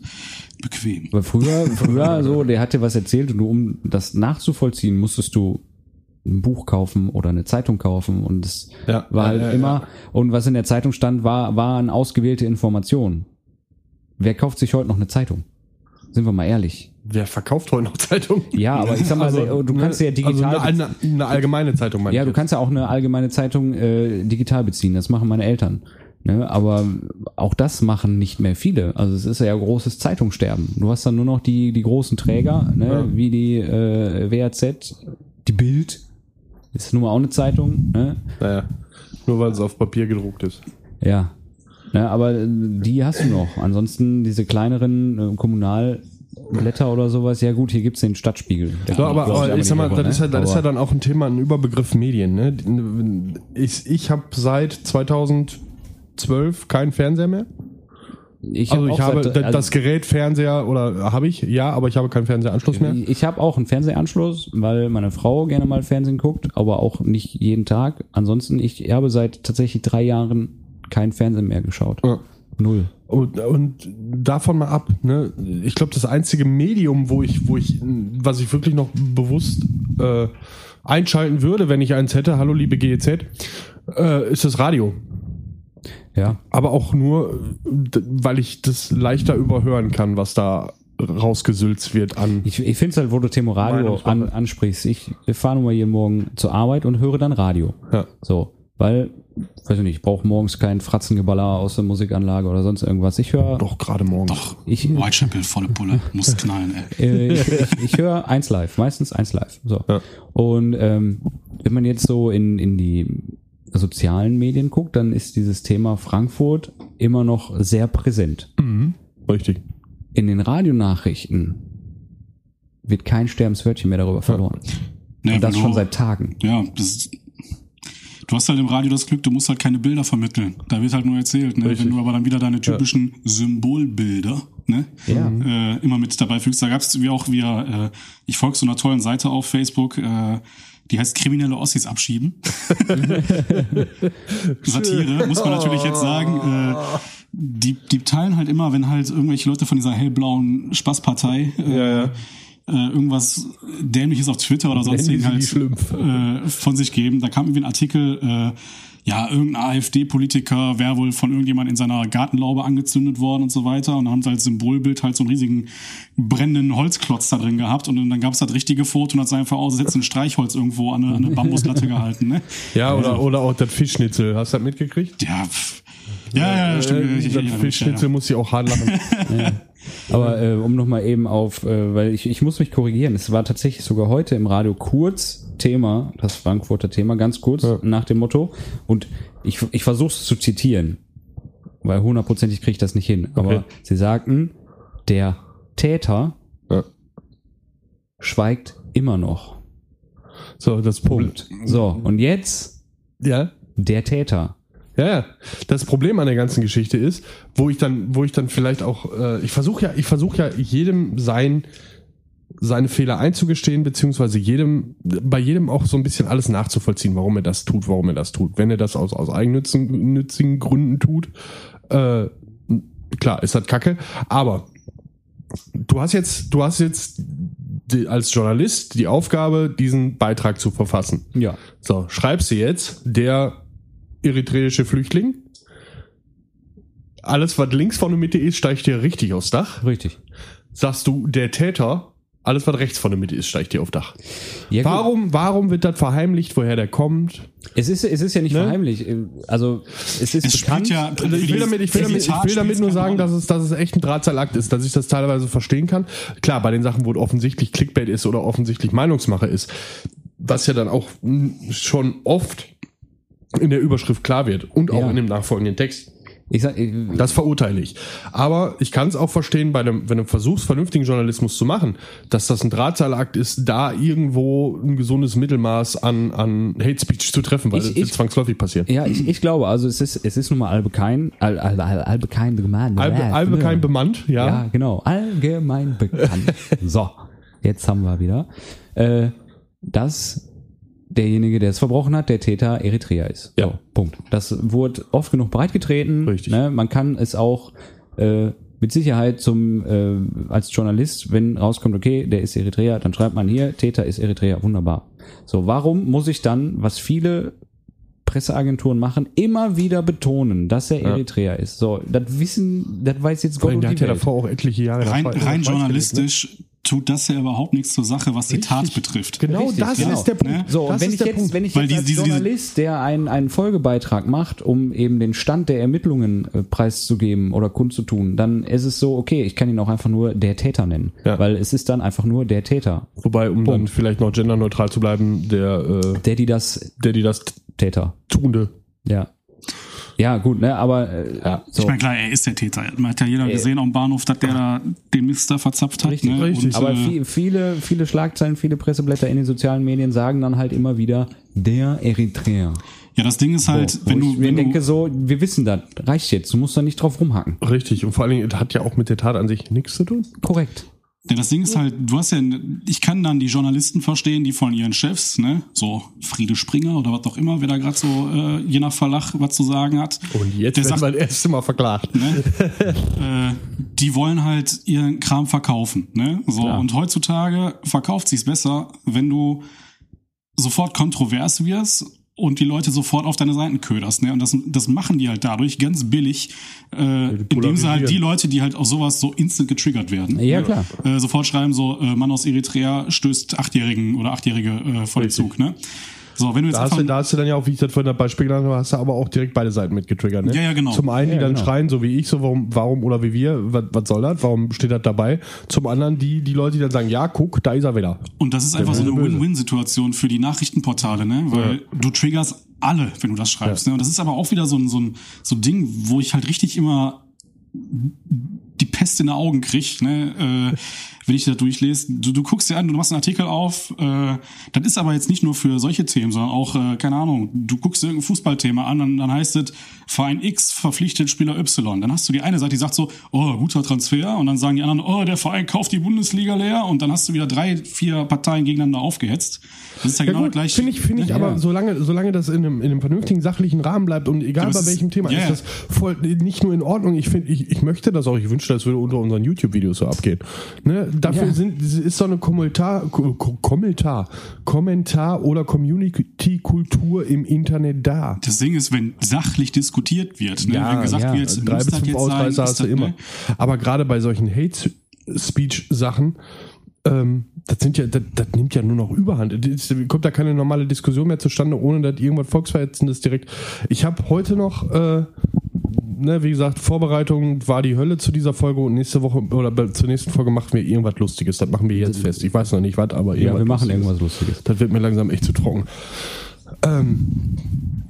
bequem. Weil früher, früher so, der hat dir was erzählt und du, um das nachzuvollziehen, musstest du ein Buch kaufen oder eine Zeitung kaufen und es Ja, war halt ja, ja, immer, und was in der Zeitung stand, war, waren ausgewählte Informationen. Wer kauft sich heute noch eine Zeitung? Sind wir mal ehrlich. Wer verkauft heute noch Zeitungen? Ja, aber ich sag mal, du kannst ja digital. Also eine, eine, eine allgemeine Zeitung, meine ja, du kannst ja auch eine allgemeine Zeitung äh, digital beziehen. Das machen meine Eltern. Ne? Aber auch das machen nicht mehr viele. Also es ist ja großes Zeitungssterben. Du hast dann nur noch die, die großen Träger, ne? Ja. wie die äh, WAZ, die Bild. Ist nun mal auch eine Zeitung. Ne? Naja, nur weil es auf Papier gedruckt ist. Ja. Ne, aber äh, die hast du noch. Ansonsten diese kleineren äh, Kommunalblätter oder sowas. Ja gut, hier gibt's den Stadtspiegel. Der So, aber, aber ich sag mal, das ist, ja, ne? das ist ja Aber- dann auch ein Thema, ein Überbegriff Medien. Ne? Ich, ich habe seit 2012 keinen Fernseher mehr. ich Also ich habe seit- also- das Gerät Fernseher oder habe ich, ja, aber ich habe keinen Fernsehanschluss mehr. Ich habe auch einen Fernsehanschluss, weil meine Frau gerne mal Fernsehen guckt, aber auch nicht jeden Tag. Ansonsten, ich habe seit tatsächlich drei Jahren kein Fernsehen mehr geschaut. Ja. Null. Und, und davon mal ab. Ne? Ich glaube, das einzige Medium, wo ich, wo ich, was ich wirklich noch bewusst äh, einschalten würde, wenn ich eins hätte, hallo liebe GEZ, äh, ist das Radio. Ja. Aber auch nur, weil ich das leichter überhören kann, was da rausgesülzt wird an. Ich, ich finde es halt, wo du Thema Radio an, ansprichst. Ich fahre nun mal jeden Morgen zur Arbeit und höre dann Radio. Ja. So, weil, weiß ich nicht, ich brauche morgens kein Fratzengeballer aus der Musikanlage oder sonst irgendwas. Ich höre Doch, gerade morgen. Doch, Ich- Whitechapel, volle Pulle, muss knallen, ey. äh, ich, ich, ich höre eins live, meistens eins live. So. Ja. Und ähm, wenn man jetzt so in, in die sozialen Medien guckt, dann ist dieses Thema Frankfurt immer noch sehr präsent. Mhm. Richtig. In den Radionachrichten wird kein Sterbenswörtchen mehr darüber verloren. Ne, Und das schon du- seit Tagen. Ja, das, du hast halt im Radio das Glück, du musst halt keine Bilder vermitteln. Da wird halt nur erzählt, ne? Richtig. Wenn du aber dann wieder deine typischen Symbolbilder, ne? Ja. Äh, immer mit dabei fügst. Da gab es wie auch wieder, äh, ich folge so einer tollen Seite auf Facebook, äh, die heißt kriminelle Ossis abschieben. Satire, muss man natürlich jetzt sagen. Äh, die, die teilen halt immer, wenn halt irgendwelche Leute von dieser hellblauen Spaßpartei äh, Ja, ja. Äh, irgendwas Dämliches auf Twitter oder sonst Nennen halt äh, von sich geben. Da kam irgendwie ein Artikel, äh, ja, irgendein AfD-Politiker wäre wohl von irgendjemand in seiner Gartenlaube angezündet worden und so weiter. Und dann haben sie als Symbolbild halt so einen riesigen brennenden Holzklotz da drin gehabt. Und dann gab es das richtige Foto und hat einfach aus, jetzt ein Streichholz irgendwo an eine, an eine Bambuslatte gehalten. Ne? Ja, oder, oder auch das Fischschnitzel. Hast du das mitgekriegt? Ja, pff. ja, ja, ja, stimmt. Äh, Ich- ich- ich- Fischschnitzel muss ich auch hart lachen. Aber äh, um nochmal eben auf, äh, weil ich, ich muss mich korrigieren, es war tatsächlich sogar heute im Radio kurz Thema, das Frankfurter Thema, ganz kurz Ja. nach dem Motto. Und ich, ich versuche es zu zitieren, weil hundertprozentig kriege ich das nicht hin. Aber Okay. sie sagten, der Täter Ja. schweigt immer noch. So, das. Punkt. So, und jetzt Ja. der Täter. Ja, ja. Das Problem an der ganzen Geschichte ist, wo ich dann, wo ich dann vielleicht auch, äh, ich versuche ja, ich versuche ja jedem sein, seine Fehler einzugestehen, beziehungsweise jedem, bei jedem auch so ein bisschen alles nachzuvollziehen, warum er das tut, warum er das tut. Wenn er das aus, aus eigennützigen Gründen tut, äh, klar, ist das Kacke, aber du hast jetzt, du hast jetzt die, als Journalist die Aufgabe, diesen Beitrag zu verfassen. Ja. So, schreibst du jetzt, der eritreische Flüchtling. Alles, was links von der Mitte ist, steigt dir richtig aufs Dach. Richtig. sagst du, der Täter, alles was rechts von der Mitte ist, steigt dir auf Dach. Ja, warum, warum wird das verheimlicht, woher der kommt? Es ist, es ist ja nicht Ne? verheimlich. Also, es ist Es bekannt. spielt ja. Also ich will damit, ich will damit, ich will damit nur sagen, dass es, dass es echt ein Drahtseilakt ist, dass ich das teilweise verstehen kann. Klar, bei den Sachen, wo offensichtlich Clickbait ist oder offensichtlich Meinungsmache ist, was ja dann auch schon oft in der Überschrift klar wird und auch Ja. in dem nachfolgenden Text. Ich sag, ich, Das verurteile ich. Aber ich kann es auch verstehen, bei einem, wenn du versuchst, vernünftigen Journalismus zu machen, dass das ein Drahtseilakt ist, da irgendwo ein gesundes Mittelmaß an, an Hate Speech zu treffen, weil Ich- das wird zwangsläufig passieren. ja, ich, ich glaube, also es ist, es ist nun mal allbekein, all, all, all, allbekein bekannt. Albe, Albe kein bemannt, ja. Ja, genau. Allgemein bekannt. so, jetzt haben wir wieder, äh, dass derjenige, der es verbrochen hat, der Täter Eritrea ist. Ja. So, Punkt. Das wurde oft genug breitgetreten. Richtig. Ne? Man kann es auch äh, mit Sicherheit zum äh, als Journalist, wenn rauskommt, okay, der ist Eritrea, dann schreibt man hier, Täter ist Eritrea, wunderbar. So, warum muss ich dann, was viele Presseagenturen machen, immer wieder betonen, dass er Ja. Eritrea ist. So, das wissen, das weiß jetzt Gott und der die hat ja davor auch etliche Jahre Rein, rein journalistisch tut das ja überhaupt nichts zur Sache, was die Tat Richtig. betrifft. Genau Richtig, das genau. ist der Punkt. Ne? So, und das wenn ist ich, der jetzt, Punkt. wenn ich Weil jetzt als diese- diese- Journalist, der einen, einen Folgebeitrag macht, um eben den Stand der Ermittlungen äh, preiszugeben oder kundzutun, dann ist es so, okay, ich kann ihn auch einfach nur der Täter nennen. Ja. Weil es ist dann einfach nur der Täter. Wobei, um dann Punkt. vielleicht noch genderneutral zu bleiben, der, äh, Der, die das der, die das Täter. Tunde. Ja. Ja, gut, ne, aber äh, Ja. so. Ich meine, klar, er ist der Täter. Man hat ja jeder gesehen am Bahnhof, dass der da den Mister verzapft hat. Richtig, ne? richtig. Und, aber äh, viel, viele, viele Schlagzeilen, viele Presseblätter in den sozialen Medien sagen dann halt immer wieder, der Eritreer. ja, das Ding ist halt, Wo wenn ich du, mir wenn denke du, so, wir wissen das, reicht jetzt, du musst da nicht drauf rumhacken. Richtig. Und vor allen Dingen, das hat ja auch mit der Tat an sich nichts zu tun. Korrekt. Ja, das Ding ist halt, du hast ja, ich kann dann die Journalisten verstehen, die von ihren Chefs, ne, so Friede Springer oder was auch immer, wer da gerade so äh, je nach Verlach was zu sagen hat. Und jetzt der sagt, wir das erste Mal verklagt. ne? äh, die wollen halt ihren Kram verkaufen. Ne? So, Klar. und heutzutage verkauft sich's besser, wenn du sofort kontrovers wirst und die Leute sofort auf deine Seiten köderst. Ne? Und das, das machen die halt dadurch ganz billig, äh, indem sie halt die Leute, die halt auf sowas so instant getriggert werden, Ja, klar. äh, sofort schreiben so, äh, Mann aus Eritrea stößt Achtjährigen oder Achtjährige äh, vor den Zug. Ne? So, wenn du jetzt Da hast, du, da hast du dann ja auch, wie ich das vorhin das Beispiel genannt habe, hast du aber auch direkt beide Seiten mitgetriggert. Ne? Ja, ja, genau. Zum einen, die Ja, dann genau. schreien, so wie ich, so warum, warum oder wie wir, was, was soll das, warum steht das dabei? Zum anderen, die, die Leute, die dann sagen, ja, guck, da ist er wieder. Und das ist einfach so eine. Win-Win-Situation für die Nachrichtenportale, ne? Weil du triggerst alle, wenn du das schreibst. Ne? Und das ist aber auch wieder so ein, so ein so ein Ding, wo ich halt richtig immer die Pest in den Augen krieg, ne? äh, wenn ich das durchlese. Du, du guckst dir an, du machst einen Artikel auf, äh, das ist aber jetzt nicht nur für solche Themen, sondern auch, äh, keine Ahnung, du guckst dir irgendein Fußballthema an, dann, dann heißt es, Verein X verpflichtet Spieler Y. Dann hast du die eine Seite, die sagt so, oh, guter Transfer, und dann sagen die anderen, oh, der Verein kauft die Bundesliga leer, und dann hast du wieder drei, vier Parteien gegeneinander aufgehetzt. Das ist ja, Ja genau gut, gleich. finde ich, finde ich, Ja. aber solange, solange das in einem, in einem vernünftigen sachlichen Rahmen bleibt und egal bei welchem Thema, ja, ist ja. das voll, nicht nur in Ordnung. Ich finde, ich, ich möchte das auch. Ich wünschte, das würde unter unseren YouTube-Videos so abgehen. Ne? Dafür Ja. sind, ist so eine Kommentar, Ko- Ko- Kommentar, Kommentar oder Community-Kultur im Internet da. Das Ding ist, wenn sachlich diskutiert wird, ne? Ja, wenn gesagt ja. wird, Drei bis fünf sein, Ausreißer hast du immer. ne? Aber gerade bei solchen Hate-Speech-Sachen, ähm, das sind ja, das, das nimmt ja nur noch Überhand. Es kommt da keine normale Diskussion mehr zustande, ohne dass irgendwas Volksverhetzendes direkt. Ich habe heute noch, äh, ne, wie gesagt, Vorbereitung war die Hölle zu dieser Folge und nächste Woche oder zur nächsten Folge machen wir irgendwas Lustiges. Das machen wir jetzt fest. Ich weiß noch nicht was, aber Ja, wir machen Lustiges. irgendwas Lustiges. Das wird mir langsam echt zu trocken. Ähm,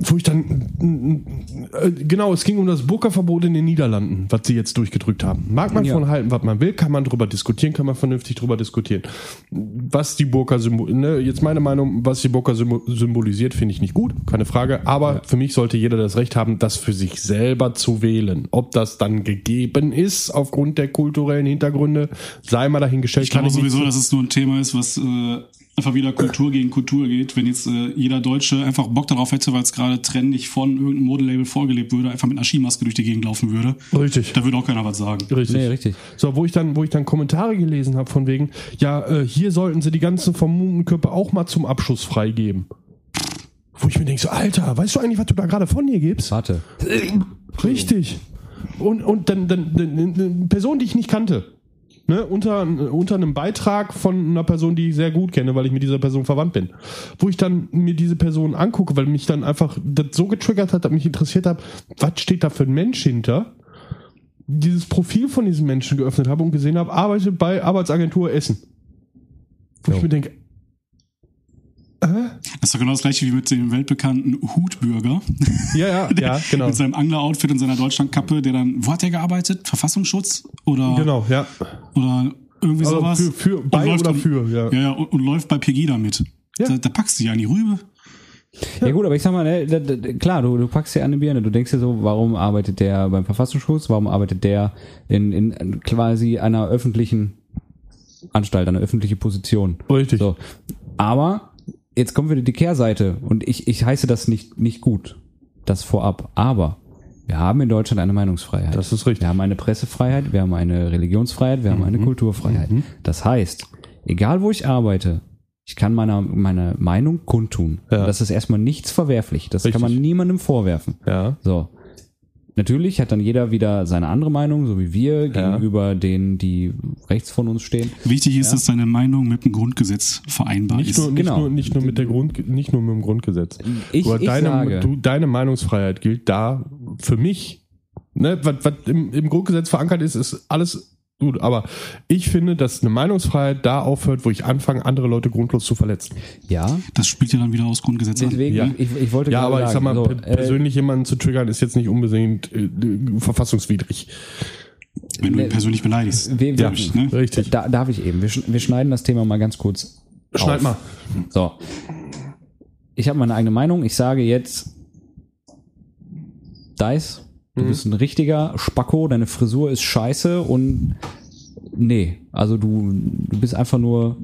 wo ich dann, äh, genau, es ging um das Burka-Verbot in den Niederlanden, was sie jetzt durchgedrückt haben. Mag man Ja. von halten, was man will, kann man drüber diskutieren, kann man vernünftig drüber diskutieren. Was die Burka symbolisiert, ne, jetzt meine Meinung, was die Burka symbol- symbolisiert, finde ich nicht gut, keine Frage, aber für mich sollte jeder das Recht haben, das für sich selber zu wählen. Ob das dann gegeben ist, aufgrund der kulturellen Hintergründe, sei mal dahingestellt. Ich glaube kann nicht sowieso, dass es nur ein Thema ist, was äh, einfach wieder Kultur gegen Kultur geht. Wenn jetzt äh, jeder Deutsche einfach Bock darauf hätte, weil es gerade trendig von irgendeinem Modelabel vorgelebt würde, einfach mit einer Skimaske durch die Gegend laufen würde, Richtig. da würde auch keiner was sagen. Richtig. Nee, richtig. So, wo ich dann, wo ich dann Kommentare gelesen habe von wegen, ja, äh, hier sollten sie die ganzen vermummten Körper auch mal zum Abschuss freigeben. Wo ich mir denke, so, Alter, weißt du eigentlich, was du da gerade von dir gibst? Warte. Richtig. Und, und dann, dann, dann eine Person, die ich nicht kannte. Ne, unter, unter einem Beitrag von einer Person, die ich sehr gut kenne, weil ich mit dieser Person verwandt bin. Wo ich dann mir diese Person angucke, weil mich dann einfach das so getriggert hat, dass mich interessiert hat, was steht da für ein Mensch hinter? Dieses Profil von diesem Menschen geöffnet habe und gesehen habe, arbeitet bei Arbeitsagentur Essen. Wo Jo. ich mir denke, Das ist doch genau das gleiche wie mit dem weltbekannten Hutbürger. ja, ja, ja, genau. Mit seinem Angler-Outfit und seiner Deutschlandkappe, der dann, wo hat der gearbeitet? Verfassungsschutz? Oder, Genau, ja. oder irgendwie Also sowas? für, für, Und bei läuft oder für, ja. Ja, ja, und, und läuft bei Pegida mit. Ja. Da, da packst du ja an die Rübe. Ja gut, aber ich sag mal, ne, da, da, klar, du, du packst dir an eine Birne. Du denkst dir so, warum arbeitet der beim Verfassungsschutz? Warum arbeitet der in, in quasi einer öffentlichen Anstalt, einer öffentlichen Position? Richtig. So. Aber jetzt kommen wir die Kehrseite und ich, ich heiße das nicht, nicht gut, das vorab. Aber wir haben in Deutschland eine Meinungsfreiheit. Das ist richtig. Wir haben eine Pressefreiheit, wir haben eine Religionsfreiheit, wir haben Mhm. eine Kulturfreiheit. Das heißt, egal wo ich arbeite, ich kann meine, meine Meinung kundtun. Ja. Das ist erstmal nichts verwerflich. Das Richtig. kann man niemandem vorwerfen. Ja. So. Natürlich hat dann jeder wieder seine andere Meinung, so wie wir, gegenüber denen, die rechts von uns stehen. Wichtig ist, dass deine Meinung mit dem Grundgesetz vereinbar Nicht ist. nur, nicht, Genau. nur, nicht nur mit der Grund, nicht nur mit dem Grundgesetz. Ich- Aber ich deine, sage- du, deine Meinungsfreiheit gilt da für mich. Ne, was, was im, im Grundgesetz verankert ist, ist alles gut. Aber ich finde, dass eine Meinungsfreiheit da aufhört, wo ich anfange, andere Leute grundlos zu verletzen. Ja, Das spielt ja dann wieder aus Grundgesetz an. deswegen, Ja. ich, ich wollte Ja, gerade aber ich sag mal, sagen, so, per- persönlich jemanden zu triggern, ist jetzt nicht unbedingt äh, äh, verfassungswidrig. Wenn du ihn persönlich beleidigst. Glaub wir- ich, ne? Richtig. Da, darf ich eben. Wir, sch- wir schneiden das Thema mal ganz kurz. Schneid auf. mal. So. Ich habe meine eigene Meinung. Ich sage jetzt, Dice, du bist ein richtiger Spacko, deine Frisur ist scheiße und nee, also du, du bist einfach nur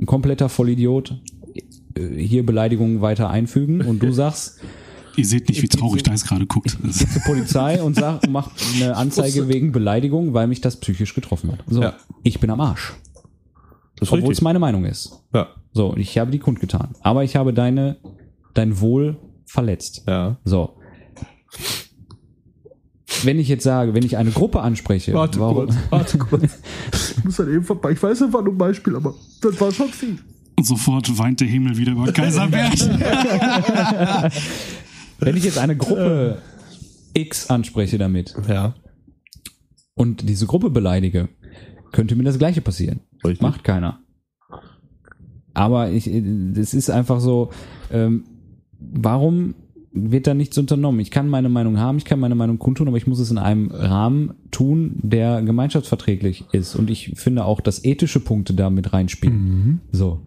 ein kompletter Vollidiot. Hier Beleidigungen weiter einfügen und du sagst Ihr seht nicht, wie traurig da es gerade guckt. Zur Polizei und sag, mach eine Anzeige wegen Beleidigung, weil mich das psychisch getroffen hat. So, Ja. ich bin am Arsch. Ist Obwohl es meine Meinung ist. Ja. So, ich habe die kundgetan. Aber ich habe deine, dein Wohl verletzt. Ja. So. Wenn ich jetzt sage, wenn ich eine Gruppe anspreche, warum, warte kurz. Ich muss halt eben vorbei. Ich weiß, das war nur ein Beispiel, aber das war schon viel. Und sofort weint der Himmel wieder über Kaiserberg. wenn ich jetzt eine Gruppe X anspreche damit Ja. und diese Gruppe beleidige, könnte mir das Gleiche passieren. Richtig. Macht keiner. Aber ich, es ist einfach so, ähm, warum wird da nichts unternommen? Ich kann meine Meinung haben, ich kann meine Meinung kundtun, aber ich muss es in einem Rahmen tun, der gemeinschaftsverträglich ist. Und ich finde auch, dass ethische Punkte da mit reinspielen. So.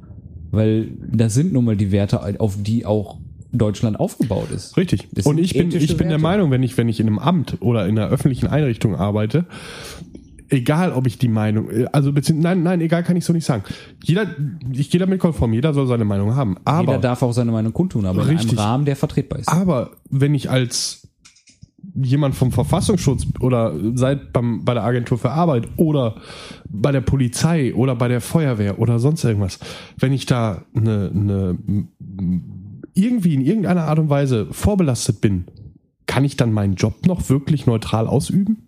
Weil das sind nun mal die Werte, auf die auch Deutschland aufgebaut ist. Richtig. Das Und ich bin, ich bin der Werte. Meinung, wenn ich, wenn ich in einem Amt oder in einer öffentlichen Einrichtung arbeite, egal ob ich die Meinung, also beziehungsweise, nein, nein, egal kann ich so nicht sagen. Jeder, ich gehe damit konform, jeder soll seine Meinung haben. Aber, Jeder darf auch seine Meinung kundtun, aber in einem Richtig. Rahmen, der vertretbar ist. aber wenn ich als jemand vom Verfassungsschutz oder seit beim, bei der Agentur für Arbeit oder bei der Polizei oder bei der Feuerwehr oder sonst irgendwas, wenn ich da eine, eine irgendwie in irgendeiner Art und Weise vorbelastet bin, kann ich dann meinen Job noch wirklich neutral ausüben?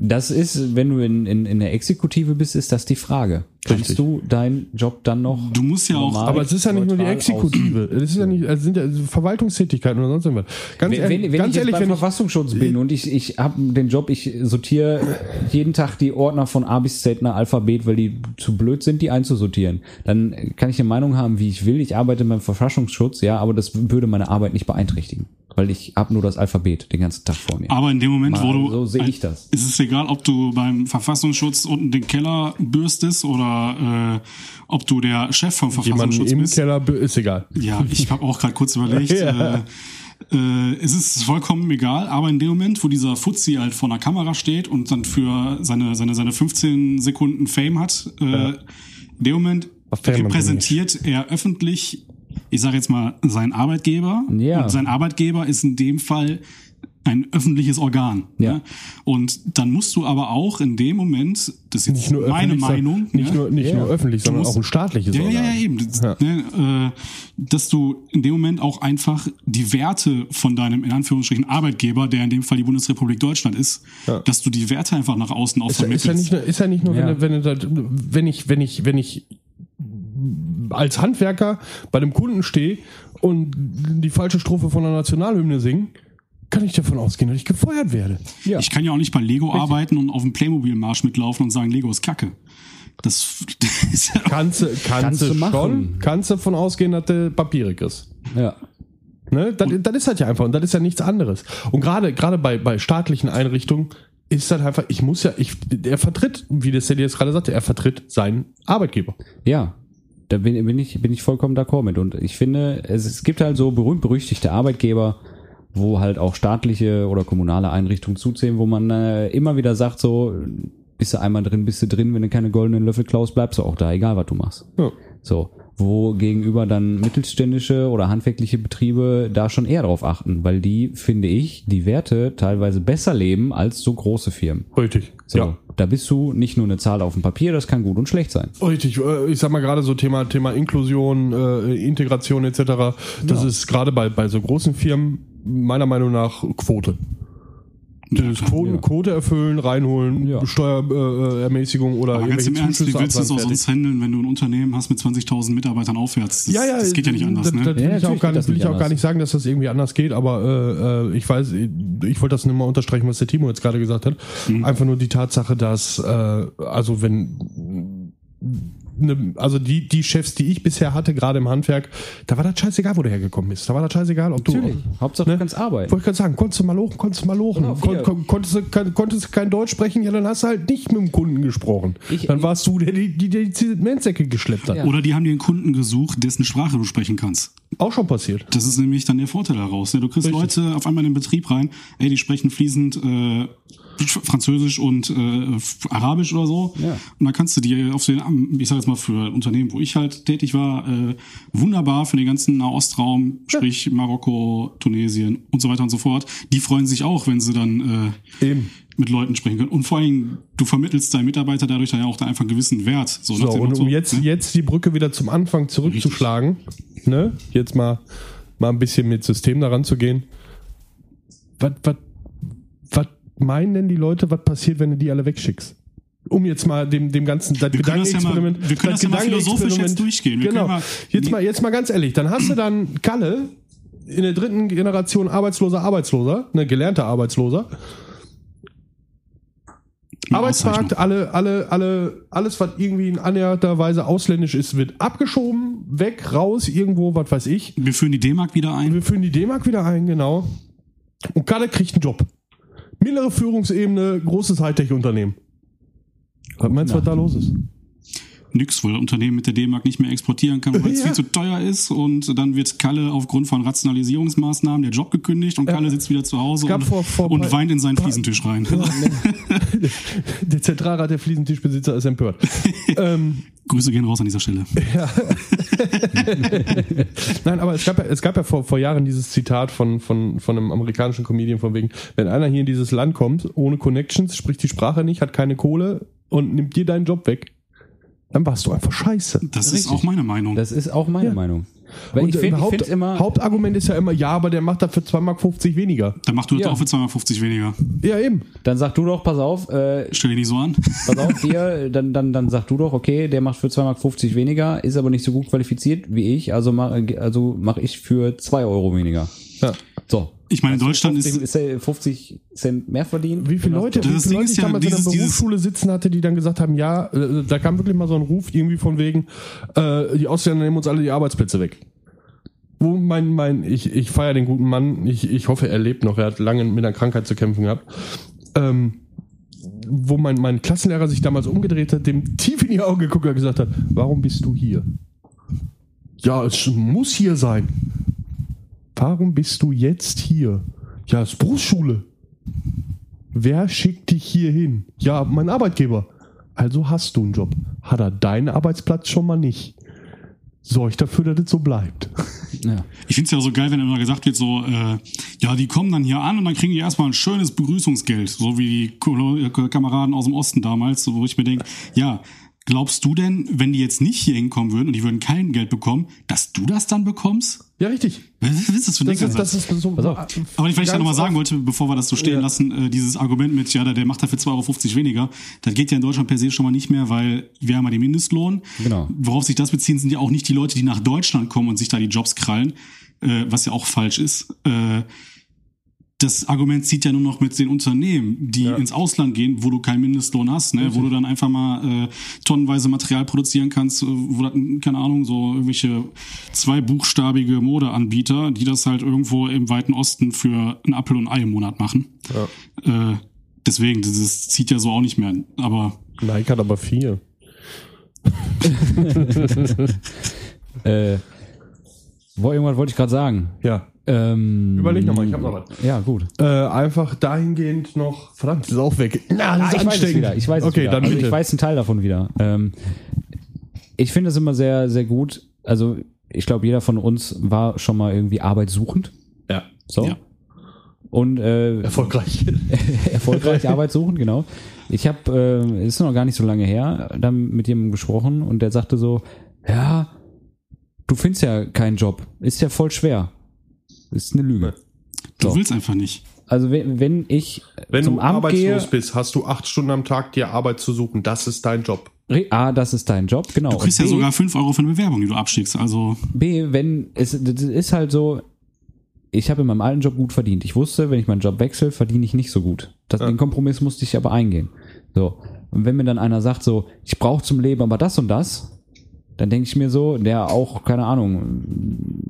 Das ist, wenn du in, in, in der Exekutive bist, ist das die Frage. Kannst Richtig. du deinen Job dann noch? Du musst ja auch- Aber es ist ja nicht nur die Exekutive. Es ist ja nicht, es sind ja Verwaltungstätigkeiten oder sonst irgendwas. Ganz Wenn, ehrlich, wenn, wenn ganz ich jetzt ehrlich, beim wenn ich, Verfassungsschutz bin und ich, ich habe den Job, ich sortiere jeden Tag die Ordner von A bis Z nach Alphabet, weil die zu blöd sind, die einzusortieren. Dann kann ich eine Meinung haben, wie ich will. Ich arbeite beim Verfassungsschutz, ja, aber das würde meine Arbeit nicht beeinträchtigen. Weil ich habe nur das Alphabet den ganzen Tag vor mir. Aber in dem Moment, wo Mal, du. so sehe ich das. Ist es egal, ob du beim Verfassungsschutz unten den Keller bürstest oder äh, ob du der Chef vom jemand Verfassungsschutz im bist. Keller ist egal. Ja, ich habe auch gerade kurz überlegt. Ja. äh, äh, es ist vollkommen egal, aber in dem Moment, wo dieser Fuzzi halt vor einer Kamera steht und dann für seine, seine, seine 15 Sekunden Fame hat, äh, in dem Moment repräsentiert er öffentlich, ich sage jetzt mal, seinen Arbeitgeber. Ja. Und sein Arbeitgeber ist in dem Fall ein öffentliches Organ. Ja. Ne? Und dann musst du aber auch in dem Moment, das ist Nicht jetzt nur meine öffentlich, sondern- Meinung, Nicht, ne? nur, nicht Ja. nur öffentlich, sondern musst- auch ein staatliches Ja, ja, Organ. ja, eben. Das, Ja. Ne, äh, dass du in dem Moment auch einfach die Werte von deinem, in Anführungsstrichen, Arbeitgeber, der in dem Fall die Bundesrepublik Deutschland ist, Ja. dass du die Werte einfach nach außen auch Ist, ja- ist ja vermittelst. nicht nur, ist ja nicht nur, Ja. wenn, du, wenn, wenn ich, wenn ich, wenn ich als Handwerker bei dem Kunden stehe und die falsche Strophe von der Nationalhymne singen, kann ich davon ausgehen, dass ich gefeuert werde. Ja. Ich kann ja auch nicht bei Lego arbeiten und auf dem Playmobil-Marsch mitlaufen und sagen, Lego ist Kacke. Das, das ist ja Kannst du, kannst Kannst du machen. schon, kannst du davon ausgehen, dass du Papiere kriegst. ja. Ne? Das, das ist halt ja einfach und das ist ja nichts anderes. Und gerade gerade bei, bei staatlichen Einrichtungen ist das einfach, ich muss ja, ich, er vertritt, wie das der jetzt gerade sagte, er vertritt seinen Arbeitgeber. Ja, da bin, bin, ich, bin ich vollkommen d'accord mit. Und ich finde, es, es gibt halt so berühmt-berüchtigte Arbeitgeber, wo halt auch staatliche oder kommunale Einrichtungen zuzählen, wo man äh, immer wieder sagt, so, bist du einmal drin, bist du drin, wenn du keine goldenen Löffel klaust, bleibst du auch da, egal was du machst. Ja. So, wo gegenüber dann mittelständische oder handwerkliche Betriebe da schon eher drauf achten, weil die, finde ich, die Werte teilweise besser leben als so große Firmen. Richtig. So, Ja. da bist du nicht nur eine Zahl auf dem Papier, das kann gut und schlecht sein. Richtig, äh, ich sag mal gerade so Thema Thema Inklusion, äh, Integration etc. Das ist gerade bei bei so großen Firmen meiner Meinung nach Quote. Das Quoten, Ja. Quote erfüllen, reinholen, Ja. Steuerermäßigung äh, oder Aber ganz im Ernst, wie willst du es auch sonst handeln, wenn du ein Unternehmen hast mit 20.000 Mitarbeitern aufwärts? Das, Ja, ja, das geht ja nicht anders, das, ne? Das will Ja, ich auch gar das nicht, will ich auch gar nicht sagen, dass das irgendwie anders geht, aber äh, äh, ich weiß, ich, ich wollte das nur mal unterstreichen, was der Timo jetzt gerade gesagt hat. Mhm. Einfach nur die Tatsache, dass äh, also wenn ne, also die die Chefs, die ich bisher hatte, gerade im Handwerk, da war das scheißegal, wo du hergekommen bist. Da war das scheißegal, ob du Hauptsache Ne? du kannst arbeiten. wollte ich gerade sagen, konntest du mal lochen, konntest du mal lochen. Genau, Kon kon konntest, du, kein, konntest du kein Deutsch sprechen, ja, dann hast du halt nicht mit dem Kunden gesprochen. Ich- dann warst du der, die die, die Zementsäcke geschleppt hat. Ja. Oder die haben dir einen Kunden gesucht, dessen Sprache du sprechen kannst. Auch schon passiert. Das ist nämlich dann der Vorteil daraus. Ne? Du kriegst Richtig. Leute auf einmal in den Betrieb rein, ey, die sprechen fließend äh, Französisch und äh, Arabisch oder so. Ja. Und dann kannst du die auf den, ich sag jetzt mal für Unternehmen, wo ich halt tätig war, äh, wunderbar für den ganzen Nahostraum, sprich Marokko, Tunesien und so weiter und so fort. Die freuen sich auch, wenn sie dann äh, Eben. mit Leuten sprechen können. Und vor allem, du vermittelst deinen Mitarbeiter dadurch dann ja auch da einfach einen gewissen Wert. So, So, und um jetzt, ne? jetzt die Brücke wieder zum Anfang zurückzuschlagen, ne? Jetzt mal, mal ein bisschen mit System daran zu gehen. Was, was meinen denn die Leute, was passiert, wenn du die alle wegschickst? Um jetzt mal dem, dem ganzen das Wir das ja Gedankenexperiment. wir können das ja mal philosophisch jetzt durchgehen. Wir genau. mal- jetzt, mal, jetzt mal ganz ehrlich, dann hast du dann Kalle in der dritten Generation Arbeitsloser, Arbeitsloser, ne, gelernter Arbeitsloser. Eine Arbeitsmarkt, alle, alle, alle, alles, was irgendwie in annäherter Weise ausländisch ist, wird abgeschoben, weg, raus, irgendwo, was weiß ich. Wir führen die D-Mark wieder ein. Wir führen die D-Mark wieder ein, genau. Und Kalle kriegt einen Job. Mittlere Führungsebene, großes Hightech-Unternehmen. Was meinst du, was da los ist? Nix, weil das Unternehmen mit der D-Mark nicht mehr exportieren kann, weil es Ja. viel zu teuer ist und dann wird Kalle aufgrund von Rationalisierungsmaßnahmen der Job gekündigt und Kalle sitzt wieder zu Hause und, vor- vor und weint in seinen Fliesentisch rein. Der Zentralrat der Fliesentischbesitzer ist empört. ähm, Grüße gehen raus an dieser Stelle. Nein, aber es gab ja, es gab ja vor, vor Jahren dieses Zitat von, von, von einem amerikanischen Comedian von wegen, wenn einer hier in dieses Land kommt, ohne Connections, spricht die Sprache nicht, hat keine Kohle und nimmt dir deinen Job weg, dann warst du einfach scheiße. Das Richtig. ist auch meine Meinung. Das ist auch meine Ja. Meinung. Weil ich Und, äh, finde Haupt, ich immer. Hauptargument ist ja immer, ja, aber der macht das für 2,50 Mark weniger. Dann mach du das Ja. auch für 250 weniger. Ja, eben. dann sag du doch, pass auf, äh, Stell dich nicht so an. pass auf, dir, dann, dann, dann sag du doch, okay, der macht für 2,50 Mark weniger, ist aber nicht so gut qualifiziert wie ich, also mach, also mach ich für 2 Euro weniger. Ja. So. Ich meine, in Deutschland 50, ist, ist er 50 Cent mehr verdient. Wie viele Leute, Das wie viele Leute ich ja, damals in der dieses- dieses- Berufsschule sitzen hatte, die dann gesagt haben, ja, äh, da kam wirklich mal so ein Ruf irgendwie von wegen, äh, die Ausländer nehmen uns alle die Arbeitsplätze weg. Wo mein, mein, ich, ich feiere den guten Mann, ich, ich hoffe, er lebt noch, er hat lange mit einer Krankheit zu kämpfen gehabt. Ähm, wo mein, mein Klassenlehrer sich damals umgedreht hat, dem tief in die Augen geguckt hat und gesagt hat, warum bist du hier? Ja, es muss hier sein. Warum bist du jetzt hier? Ja, es ist Berufsschule. Wer schickt dich hier hin? Ja, mein Arbeitgeber. Also hast du einen Job. Hat er deinen Arbeitsplatz schon mal nicht? Sorg dafür, dass es so bleibt. Ja. Ich finde es ja so geil, wenn immer gesagt wird, so, äh, ja, die kommen dann hier an und dann kriegen die erstmal ein schönes Begrüßungsgeld, so wie die Kameraden aus dem Osten damals, wo ich mir denke, ja, glaubst du denn, wenn die jetzt nicht hier hinkommen würden und die würden kein Geld bekommen, dass du das dann bekommst? Ja, richtig. Was ist das für ein Das ist, das ist so. Pass auf. Aber ich vielleicht Ganz da nochmal sagen wollte, bevor wir das so stehen Ja. lassen, äh, dieses Argument mit, ja, der, der macht dafür 2,50 Euro weniger, das geht ja in Deutschland per se schon mal nicht mehr, weil wir haben ja den Mindestlohn. Genau. Worauf sich das beziehen, sind ja auch nicht die Leute, die nach Deutschland kommen und sich da die Jobs krallen, äh, was ja auch falsch ist. Äh, das Argument zieht ja nur noch mit den Unternehmen, die Ja. ins Ausland gehen, wo du keinen Mindestlohn hast, ne? wo du dann einfach mal äh, tonnenweise Material produzieren kannst, äh, wo keine Ahnung, so irgendwelche zweibuchstabige Modeanbieter, die das halt irgendwo im weiten Osten für ein Apfel und Ei im Monat machen. Ja. Äh, deswegen, das, das zieht ja so auch nicht mehr. Aber Nike hat aber vier. Äh, wo, irgendwas wollte ich gerade sagen. Ja. Ähm, Überleg noch mal, ich hab noch was. Ja, gut. Äh, einfach dahingehend noch. Verdammt, das ist auch weg. Na, das ist ich weiß es wieder. Ich weiß es okay, wieder. dann also bitte. ich weiß einen Teil davon wieder. Ähm, ich finde es immer sehr, sehr gut. Also ich glaube, jeder von uns war schon mal irgendwie arbeitssuchend. ja. So. Ja. Und äh, Erfolgreich. erfolgreich Arbeit suchen, genau. Ich habe, äh, ist noch gar nicht so lange her, dann mit jemandem gesprochen und der sagte so, ja, du findest ja keinen Job, ist ja voll schwer. Ist eine Lüge. du So. willst einfach nicht. Also wenn, wenn ich Wenn zum du Amt arbeitslos gehe, bist, hast du acht Stunden am Tag dir Arbeit zu suchen. Das ist dein Job. Re- A, das ist dein Job, genau. Du kriegst Und ja B, sogar 5 Euro für eine Bewerbung, die du abschickst. Also, B, wenn es das ist halt so, ich habe in meinem alten Job gut verdient. Ich wusste, wenn ich meinen Job wechsle, verdiene ich nicht so gut. Das, Ja. Den Kompromiss musste ich aber eingehen. So. Und wenn mir dann einer sagt so, ich brauche zum Leben aber das und das, dann denke ich mir so, der auch, keine Ahnung,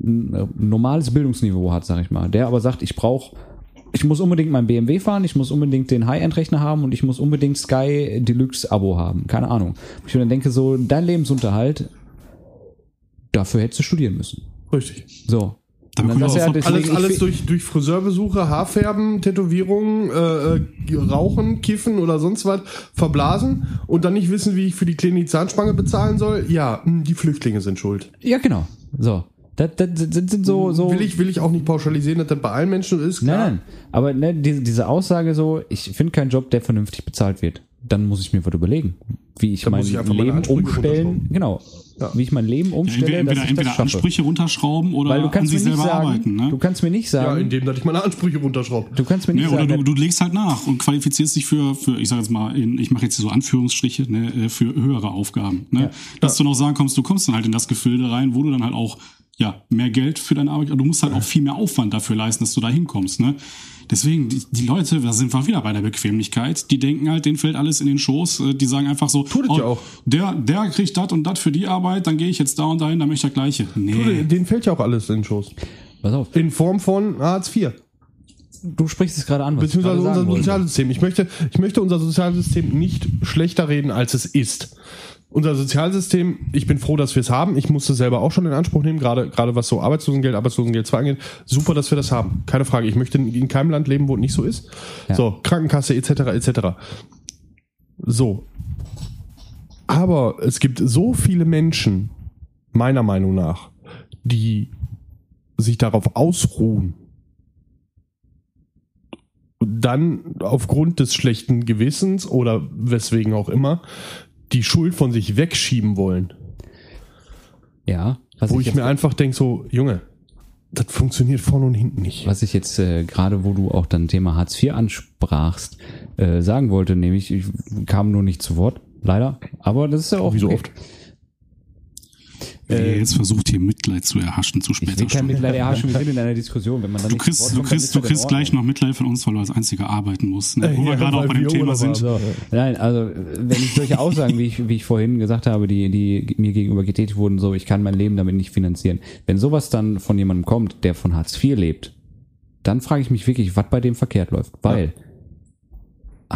ein normales Bildungsniveau hat, sag ich mal, der aber sagt, ich brauche, ich muss unbedingt mein BMW fahren, ich muss unbedingt den High-End-Rechner haben und ich muss unbedingt Sky Deluxe-Abo haben, keine Ahnung. Ich mir dann denke so, dein Lebensunterhalt, dafür hättest du studieren müssen. Richtig. So. Dann du auch ja, deswegen, Alles, alles durch, durch Friseurbesuche, Haarfärben, Tätowierungen, äh, äh, Rauchen, Kiffen oder sonst was verblasen und dann nicht wissen, wie ich für die Klinik Zahnspange bezahlen soll. Ja, mh, die Flüchtlinge sind schuld. Ja, genau. So. Das, das, das sind so, so. Will ich, will ich auch nicht pauschalisieren, dass das bei allen Menschen ist. nein, klar. nein. Aber ne, diese, diese Aussage so, ich finde keinen Job, der vernünftig bezahlt wird. Dann muss ich mir was überlegen, wie ich Dann mein muss ich Leben umstellen. Genau. Ja. Wie ich mein Leben Ja, umstelle, entweder dass ich entweder das schaffe. Ansprüche runterschrauben oder Weil du an kannst sich mir nicht selber sagen, arbeiten. Ne? du kannst mir nicht Ja, sagen, indem dass ich meine Ansprüche runterschraube. du kannst mir nicht Ja, oder sagen, du, du legst halt nach und qualifizierst dich für, für ich sage jetzt mal, in, ich mache jetzt so Anführungsstriche, ne, äh, für höhere Aufgaben. Ne? Ja. Dass du noch sagen kommst, du kommst dann halt in das Gefilde rein, wo du dann halt auch ja mehr Geld für deine Arbeit, du musst halt auch viel mehr Aufwand dafür leisten, dass du da hinkommst. Ne? Deswegen, die, die Leute, da sind wir wieder bei der Bequemlichkeit, die denken halt, denen fällt alles in den Schoß, äh, die sagen einfach so, Tut es ja auch. der, der kriegt das und das für die Arbeit, dann gehe ich jetzt da und dahin, dann möchte ich das Gleiche. Nee. Denen fällt ja auch alles in den Schoß. pass auf, In Form von Hartz IV. du sprichst es gerade an, was Beziehungsweise gerade unser. Sozialsystem. Ich möchte, ich möchte unser Sozialsystem nicht schlechter reden, als es ist. Unser Sozialsystem, ich bin froh, dass wir es haben. Ich musste selber auch schon in Anspruch nehmen, gerade, gerade was so Arbeitslosengeld, Arbeitslosengeld 2 angeht. Super, dass wir das haben. Keine Frage. Ich möchte in keinem Land leben, wo es nicht so ist. Ja. So, Krankenkasse etc. etc. So. Aber es gibt so viele Menschen, meiner Meinung nach, die sich darauf ausruhen, dann aufgrund des schlechten Gewissens oder weswegen auch immer die Schuld von sich wegschieben wollen. Ja, wo ich, ich, mir einfach denke, so, Junge, das funktioniert vorne und hinten nicht. was ich jetzt äh, gerade, wo du auch dann Thema Hartz IV ansprachst, äh, sagen wollte, nämlich, ich kam nur nicht zu Wort, leider, aber das ist ja auch Wie so okay. Wenn ihr jetzt versucht, hier Mitleid zu erhaschen zu Ich will später kein. Mitleid erhaschen, wir sind in einer Diskussion, wenn man dann Du zu Wort kriegst, du kommt, kriegst, du kriegst gleich noch Mitleid von uns, weil du als einziger arbeiten musst. Ne? Wo Ja, wir gerade auch bei dem Thema sind. haben. Nein, also wenn ich solche Aussagen, wie ich, wie ich vorhin gesagt habe, die, die mir gegenüber getätigt wurden, so ich kann mein Leben damit nicht finanzieren. Wenn sowas dann von jemandem kommt, der von Hartz IV lebt, dann frage ich mich wirklich, was bei dem verkehrt läuft. Weil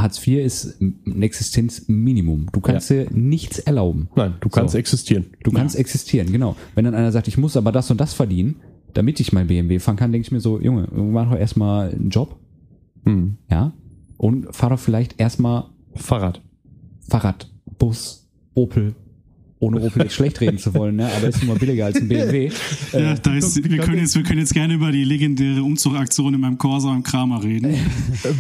Hartz IV ist ein Existenzminimum. Du kannst dir nichts erlauben. Nein, du kannst So. existieren. Du kannst existieren, genau. Wenn dann einer sagt, ich muss aber das und das verdienen, damit ich mein BMW fahren kann, denke ich mir so, Junge, mach doch erstmal einen Job, Hm. ja, und fahr doch vielleicht erstmal Fahrrad. Fahrrad, Bus, Opel, ohne Opel jetzt schlecht reden zu wollen, ne? aber ist nun mal billiger als ein BMW. Ja, da ist, wir, können jetzt, wir können jetzt gerne über die legendäre Umzugaktion in meinem Corsa im Kramer reden. Äh,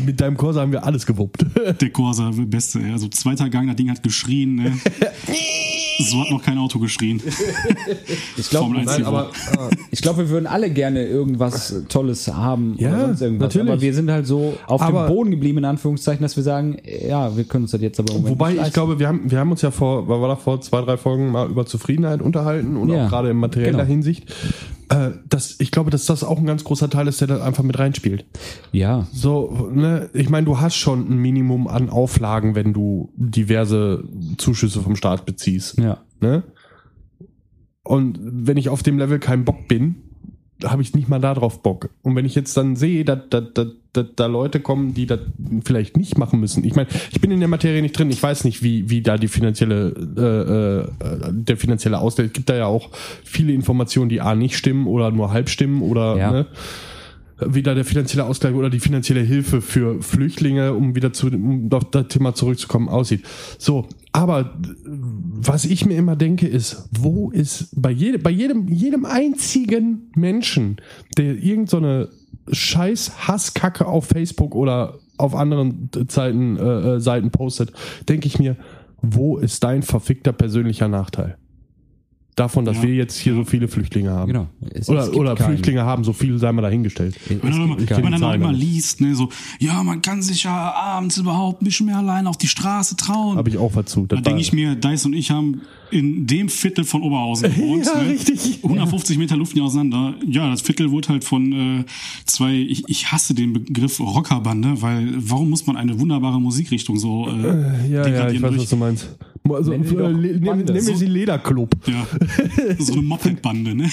Mit deinem Corsa haben wir alles gewuppt. Der Corsa, der beste. Also zweiter Gang, das Ding hat geschrien. Ne? So hat noch kein Auto geschrien. Ich glaube, Formel 1 Nein, Niveau. aber ich glaub, wir würden alle gerne irgendwas Tolles haben Ja, oder sonst irgendwas. natürlich. Aber wir sind halt so auf Aber- dem Boden geblieben, in Anführungszeichen, dass wir sagen, ja, wir können uns das jetzt aber im Wobei nicht ich glaube, wir haben, wir haben uns ja vor, war war da vor zwei, drei Folgen mal über Zufriedenheit unterhalten und Ja, auch gerade in materieller genau. Hinsicht. Äh, das, ich glaube, dass das auch ein ganz großer Teil ist, der da einfach mit reinspielt. Ja, So, ne, ich meine, du hast schon ein Minimum an Auflagen, wenn du diverse Zuschüsse vom Staat beziehst. ja. Ne? Und wenn ich auf dem Level kein Bock bin, habe ich nicht mal darauf Bock. Und wenn ich jetzt dann sehe, dass, dass, dass, dass da Leute kommen, die das vielleicht nicht machen müssen. Ich meine, ich bin in der Materie nicht drin. Ich weiß nicht, wie, wie da die finanzielle, äh, äh, der finanzielle Ausgleich. Es gibt da ja auch viele Informationen, die A nicht stimmen oder nur halb stimmen oder Ja. ne? Wie da der finanzielle Ausgleich oder die finanzielle Hilfe für Flüchtlinge, um wieder zu um auf das Thema zurückzukommen, aussieht. So, aber was ich mir immer denke, ist, wo ist bei jedem, bei jedem, jedem einzigen Menschen, der irgend so eine scheiß Hasskacke auf Facebook oder auf anderen Zeiten, äh, äh, Seiten postet, denke ich mir, wo ist dein verfickter persönlicher Nachteil? Davon, dass Ja. wir jetzt hier so viele Flüchtlinge haben. Genau. Es- es Oder, gibt oder keinen. Flüchtlinge haben, so viele sei mal dahingestellt. Wenn, man, ich wenn kenn man die dann auch immer liest, ne, so, ja, man kann sich ja abends überhaupt nicht mehr allein auf die Straße trauen. Habe ich auch was zu. da denke ich mir, Dice und ich haben in dem Viertel von Oberhausen gewohnt. Ja, ne? richtig. 150 Meter Luft auseinander. Ja, das Viertel wurde halt von äh, zwei, ich, ich hasse den Begriff Rockerbande, weil warum muss man eine wunderbare Musikrichtung so äh, ja, ja, degradieren ich weiß, durch- was du meinst. Also, Nennen Sie äh, nehmen nehmen wir sie Lederclub. Ja, so eine Mopedbande, ne?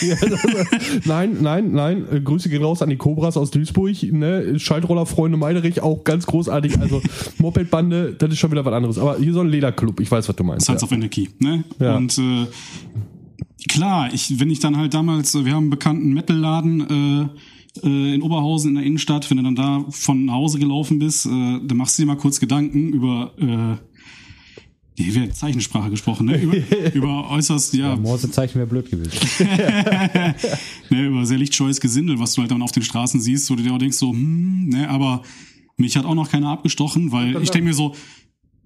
nein, nein, nein. äh, Grüße gehen raus an die Cobras aus Duisburg. Ne? Schaltrollerfreunde Meiderich, auch ganz großartig. Also Mopedbande, das ist schon wieder was anderes. Aber hier so ein Lederclub. Ich weiß, was du meinst. Sons Ja. of Anarchy, ne? Ja. Und äh, klar, ich, wenn ich dann halt damals, äh, wir haben einen bekannten Metalladen äh, äh, in Oberhausen in der Innenstadt, wenn du dann da von nach Hause gelaufen bist, äh, dann machst du dir mal kurz Gedanken über äh, hier wird Zeichensprache gesprochen, ne? Über, über äußerst, ja, Morsezeichen wäre blöd gewesen. ne, über sehr lichtscheues Gesindel, was du halt dann auf den Straßen siehst, wo du dir auch denkst, so, hm, ne, aber mich hat auch noch keiner abgestochen, weil ich denke mir so,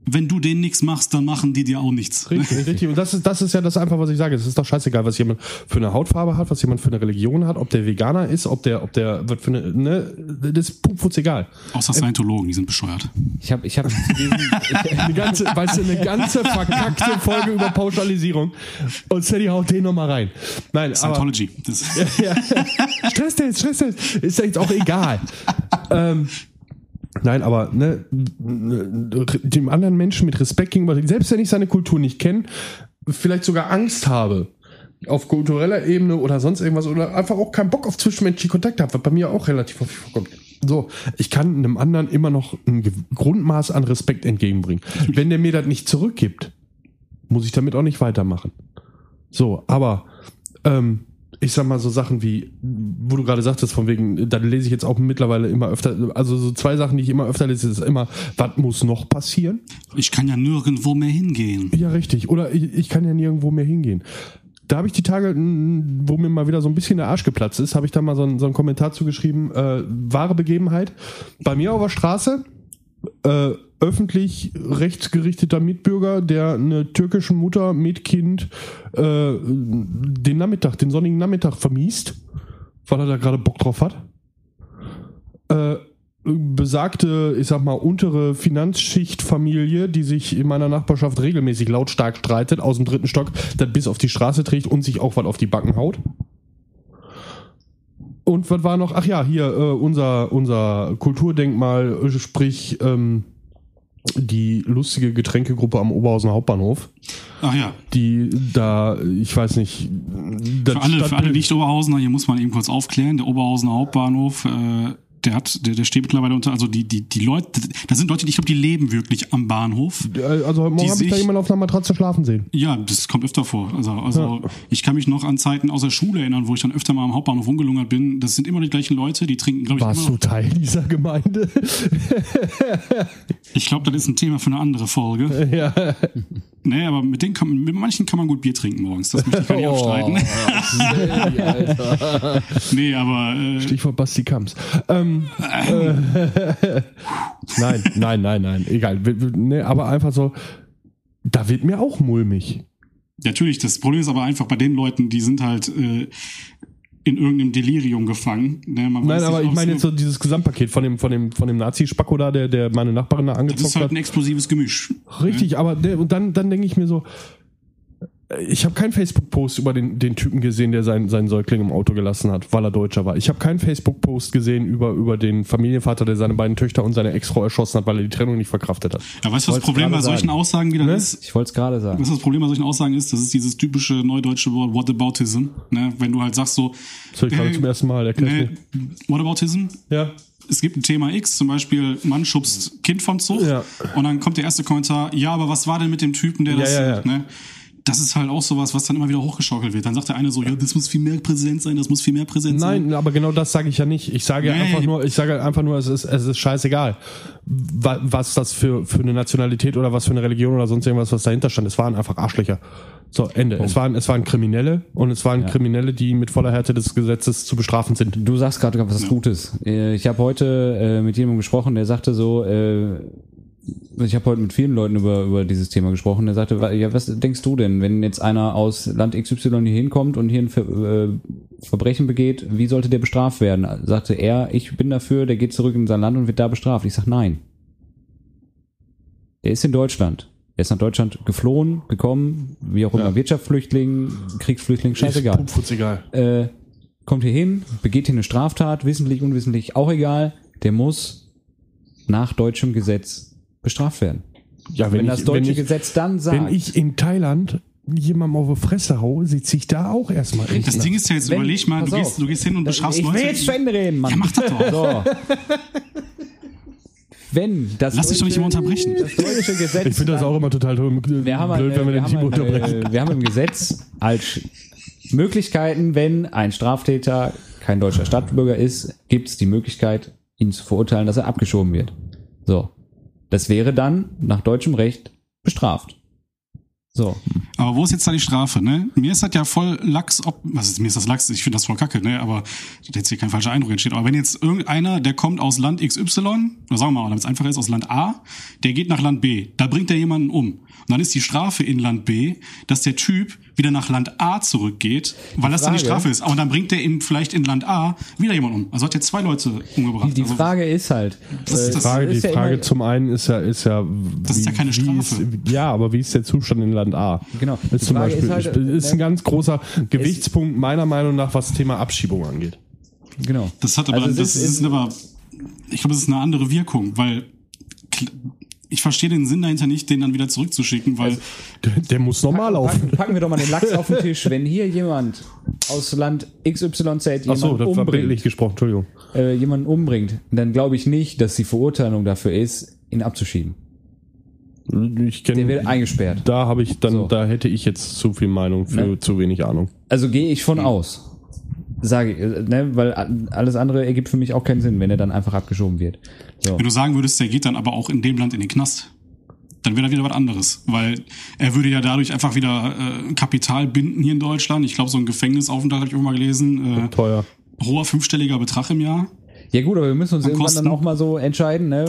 wenn du denen nichts machst, dann machen die dir auch nichts. Richtig, richtig. Und das ist, das ist ja das einfach, was ich sage. Es ist doch scheißegal, was jemand für eine Hautfarbe hat, was jemand für eine Religion hat, ob der Veganer ist, ob der, ob der, was für eine, ne, das ist pupfutz egal. Außer Scientologen, die sind bescheuert. Ich habe ich hab Eine ganze, weißt du, eine ganze verkackte Folge über Pauschalisierung. Und Sadie haut den nochmal rein. Nein, aber, Scientology. Das, ja. Stresstest, Stresstest. Ist ja jetzt auch egal. ähm, nein, aber ne, dem anderen Menschen mit Respekt gegenüber, selbst wenn ich seine Kultur nicht kenne, vielleicht sogar Angst habe, auf kultureller Ebene oder sonst irgendwas oder einfach auch keinen Bock auf zwischenmenschliche Kontakte habe, was bei mir auch relativ häufig vorkommt. So, ich kann einem anderen immer noch ein Grundmaß an Respekt entgegenbringen. Wenn der mir das nicht zurückgibt, muss ich damit auch nicht weitermachen. So, aber ähm, ich sag mal so Sachen wie, wo du gerade sagtest, von wegen, da lese ich jetzt auch mittlerweile immer öfter, also so zwei Sachen, die ich immer öfter lese, ist immer, was muss noch passieren? ich kann ja nirgendwo mehr hingehen. Ja, richtig. Oder ich, ich kann ja nirgendwo mehr hingehen. Da habe ich die Tage, wo mir mal wieder so ein bisschen der Arsch geplatzt ist, habe ich da mal so einen, so einen Kommentar zugeschrieben, äh, wahre Begebenheit. Bei mir auf der Straße, äh, öffentlich rechtsgerichteter Mitbürger, der eine türkische Mutter mit Kind äh, den Nachmittag, den sonnigen Nachmittag vermiest, weil er da gerade Bock drauf hat. Äh, besagte, ich sag mal, untere Finanzschichtfamilie, die sich in meiner Nachbarschaft regelmäßig lautstark streitet, aus dem dritten Stock, das bis auf die Straße trägt und sich auch was auf die Backen haut. Und was war noch? Ach ja, hier äh, unser, unser Kulturdenkmal, sprich ähm, die lustige Getränkegruppe am Oberhausen Hauptbahnhof, Ach ja, die da, ich weiß nicht, für alle, für alle Nicht-Oberhausener, hier muss man eben kurz aufklären, der Oberhausener Hauptbahnhof, äh, der hat, der, der steht mittlerweile unter, also die, die, die Leute, da sind Leute, die, ich glaube, die leben wirklich am Bahnhof. Also heute Morgen habe ich da jemanden auf einer Matratze schlafen sehen. Ja, das kommt öfter vor. Also, also ich kann mich noch an Zeiten aus der Schule erinnern, wo ich dann öfter mal am Hauptbahnhof rumgelungert bin. Das sind immer die gleichen Leute, die trinken, glaube ich, Warst immer du. Teil dieser Gemeinde? Ich glaube, das ist ein Thema für eine andere Folge. ja. Nee, aber mit, denen kann, mit manchen kann man gut Bier trinken morgens. Das möchte ich gar nicht abstreiten. Steady, Alter. nee, aber äh, Stichwort Basti Kamps. Ähm, äh, nein, nein, nein, nein. Egal. Nee, aber einfach so, da wird mir auch mulmig. natürlich, das Problem ist aber einfach bei den Leuten, die sind halt äh, in irgendeinem Delirium gefangen. Ne, Nein, aber ich meine jetzt so dieses Gesamtpaket von dem, von dem, von dem Nazi-Spacko da, der, der meine Nachbarin da Das angezockt ist halt hat. ein explosives Gemisch. Richtig, aber der, und dann, dann denke ich mir so, ich habe keinen Facebook-Post über den, den Typen gesehen, der seinen, seinen Säugling im Auto gelassen hat, weil er Deutscher war. Ich habe keinen Facebook-Post gesehen über, über den Familienvater, der seine beiden Töchter und seine Ex-Frau erschossen hat, weil er die Trennung nicht verkraftet hat. Ja, weißt du, was das Problem bei solchen sagen. Aussagen wieder Ne? ist? Ich wollte es gerade sagen. Was das Problem bei solchen Aussagen ist, das ist dieses typische neudeutsche Wort Whataboutism. Ne? Wenn du halt sagst so, Das höre ich gerade äh, zum ersten Mal. Erklär's ne. Whataboutism, Ja. es gibt ein Thema X, zum Beispiel Mann schubst Kind vom Zug Ja. und dann kommt der erste Kommentar, ja, aber was war denn mit dem Typen, der das, ja, ja. ne? Das ist halt auch sowas, was dann immer wieder hochgeschaukelt wird. Dann sagt der eine so, ja, das muss viel mehr präsent sein, das muss viel mehr präsent sein. Nein, aber genau das sage ich ja nicht. Ich sage Nee. einfach nur, ich sage einfach nur, es ist, es ist scheißegal, wa- was das für, für eine Nationalität oder was für eine Religion oder sonst irgendwas, was dahinter stand. Es waren einfach Arschlöcher. So, Ende. Es waren, es waren Kriminelle und es waren Kriminelle, die mit voller Härte des Gesetzes zu bestrafen sind. Du sagst gerade was Gutes. Äh, Ich habe heute äh, mit jemandem gesprochen, der sagte so, äh, ich habe heute mit vielen Leuten über, über dieses Thema gesprochen, der sagte, ja, was denkst du denn, wenn jetzt einer aus Land XY hier hinkommt und hier ein Ver äh, Verbrechen begeht, wie sollte der bestraft werden? Sagte er, ich bin dafür, der geht zurück in sein Land und wird da bestraft. Ich sag nein. Der ist in Deutschland. Er ist nach Deutschland geflohen, gekommen, wie auch immer, Wirtschaftsflüchtling, Kriegsflüchtling, scheißegal egal. äh, kommt hier hin, begeht hier eine Straftat, wissentlich, unwissentlich, auch egal, der muss nach deutschem Gesetz bestraft werden. Ja, Wenn, das deutsche wenn ich, Gesetz dann sagt, wenn ich in Thailand jemandem auf die Fresse hau, sitze ich da auch erstmal. Das. Ding ist ja jetzt, Wenn- überleg mal, du gehst, du gehst hin und bestrafst ich Leute. will jetzt zu Ende reden, Mann. Ja, mach das doch. So. Wenn das Lass dich doch nicht immer unterbrechen. Das deutsche Gesetz Ich finde das auch immer total blöd, wir haben, blöd wenn wir den ein, unterbrechen. äh, wir haben im Gesetz als Möglichkeiten, wenn ein Straftäter kein deutscher Staatsbürger ist, gibt es die Möglichkeit, ihn zu verurteilen, dass er abgeschoben wird. So. Das wäre dann nach deutschem Recht bestraft. So. Aber wo ist jetzt da die Strafe, ne? Mir ist das ja voll Lachs, ob, was ist, mir ist das Lachs, ich finde das voll kacke, ne? Aber jetzt hier kein falscher Eindruck entsteht. Aber wenn jetzt irgendeiner, der kommt aus Land XY, oder sagen wir mal, damit es einfacher ist, aus Land A, der geht nach Land B, da bringt er jemanden um. Und dann ist die Strafe in Land B, dass der Typ wieder nach Land A zurückgeht, weil das dann die Strafe ist. Aber dann bringt er ihm vielleicht in Land A wieder jemanden um. Also hat er zwei Leute umgebracht. Die also, Frage ist halt. Das ist äh, das- Frage, die ja Frage immer- zum einen ist ja, ist ja, Das ist ja keine wie Strafe. Ist, ja, aber wie ist der Zustand in Land A? Genau. Ist Die zum Beispiel ist halt, ist, äh, ein ganz großer Gewichtspunkt meiner Meinung nach, was das Thema Abschiebung angeht. Genau. Das hat aber, Also das ist- ist, aber, ich glaube, das ist eine andere Wirkung, weil ich verstehe den Sinn dahinter nicht, den dann wieder zurückzuschicken, weil Der, der muss normal laufen. Packen, packen wir doch mal den Lachs auf den Tisch. Wenn hier jemand aus Land XYZ jemanden Ach so, das war umbringt, gesprochen, Entschuldigung. äh, jemanden umbringt, dann glaube ich nicht, dass die Verurteilung dafür ist, ihn abzuschieben. Ich Der wird kenne, eingesperrt. da habe ich dann, So. da hätte ich jetzt zu viel Meinung für Ne? zu wenig Ahnung. Also gehe ich von aus. Sage ich, ne, weil alles andere ergibt für mich auch keinen Sinn, wenn er dann einfach abgeschoben wird. So. wenn du sagen würdest, der geht dann aber auch in dem Land in den Knast, dann wäre das wieder was anderes, weil er würde ja dadurch einfach wieder äh, Kapital binden hier in Deutschland. Ich glaube, so ein Gefängnisaufenthalt habe ich auch mal gelesen. Äh, Teuer. hoher fünfstelliger Betrag im Jahr. Ja gut, aber wir müssen uns An irgendwann Kosten. dann auch mal so entscheiden, ne?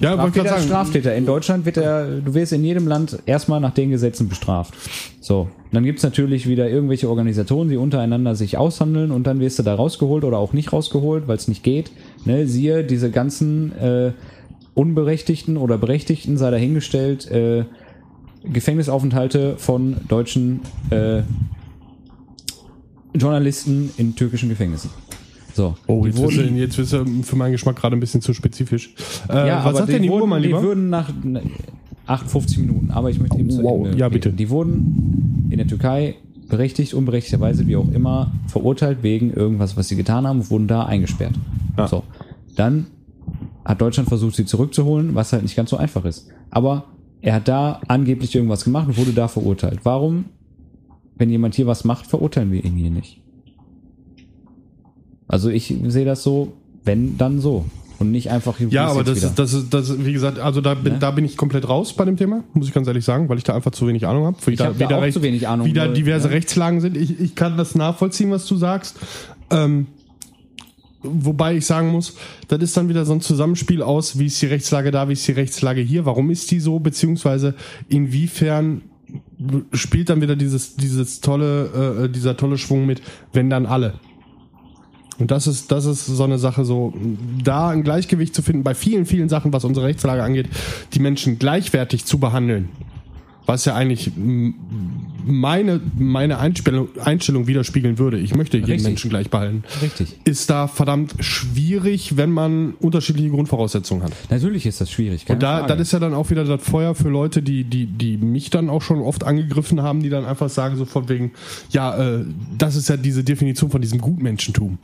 Ja, Straftäter, sagen. Straftäter. In Deutschland wird er, du wirst in jedem Land erstmal nach den Gesetzen bestraft. So. Dann gibt's natürlich wieder irgendwelche Organisationen, die untereinander sich aushandeln und dann wirst du da rausgeholt oder auch nicht rausgeholt, weil es nicht geht. Ne? Siehe, diese ganzen äh, Unberechtigten oder Berechtigten sei dahingestellt, äh, Gefängnisaufenthalte von deutschen äh, Journalisten in türkischen Gefängnissen. So. Oh, Die jetzt wirst, wurden- du, jetzt wirst du für meinen Geschmack gerade ein bisschen zu spezifisch. Äh, ja, was aber sagt denn die wurden, Uhr, mein Lieber? Die würden nach ne, 58 Minuten, aber ich möchte eben zu Wow, Ende ja, bitte. Die wurden in der Türkei berechtigt, unberechtigterweise, wie auch immer, verurteilt wegen irgendwas, was sie getan haben, und wurden da eingesperrt. Ja. So. Dann hat Deutschland versucht, sie zurückzuholen, was halt nicht ganz so einfach ist. Aber er hat da angeblich irgendwas gemacht und wurde da verurteilt. Warum, wenn jemand hier was macht, verurteilen wir ihn hier nicht? Also ich sehe das so, wenn, dann so. Und nicht einfach, hier Ja, aber das wieder. ist, das ist, das ist, wie gesagt, also da bin, Ne? da bin ich komplett raus bei dem Thema, muss ich ganz ehrlich sagen, weil ich da einfach zu wenig Ahnung habe. Ich hab da auch zu wenig Ahnung, Wie da diverse ja. Rechtslagen sind. Ich, ich kann das nachvollziehen, was du sagst. Ähm, wobei ich sagen muss, das ist dann wieder so ein Zusammenspiel aus, wie ist die Rechtslage da, wie ist die Rechtslage hier, warum ist die so, beziehungsweise inwiefern spielt dann wieder dieses, dieses tolle, äh, dieser tolle Schwung mit, wenn dann alle. Und das ist, das ist so eine Sache, so da ein Gleichgewicht zu finden bei vielen, vielen Sachen, was unsere Rechtslage angeht, die Menschen gleichwertig zu behandeln. Was ja eigentlich meine, meine Einstellung, Einstellung widerspiegeln würde. Ich möchte jeden Richtig. Menschen gleich behalten. Richtig. Ist da verdammt schwierig, wenn man unterschiedliche Grundvoraussetzungen hat. Natürlich ist das schwierig. Und da, Frage. das ist ja dann auch wieder das Feuer für Leute, die, die, die mich dann auch schon oft angegriffen haben, die dann einfach sagen, so von wegen, ja, äh, das ist ja diese Definition von diesem Gutmenschentum.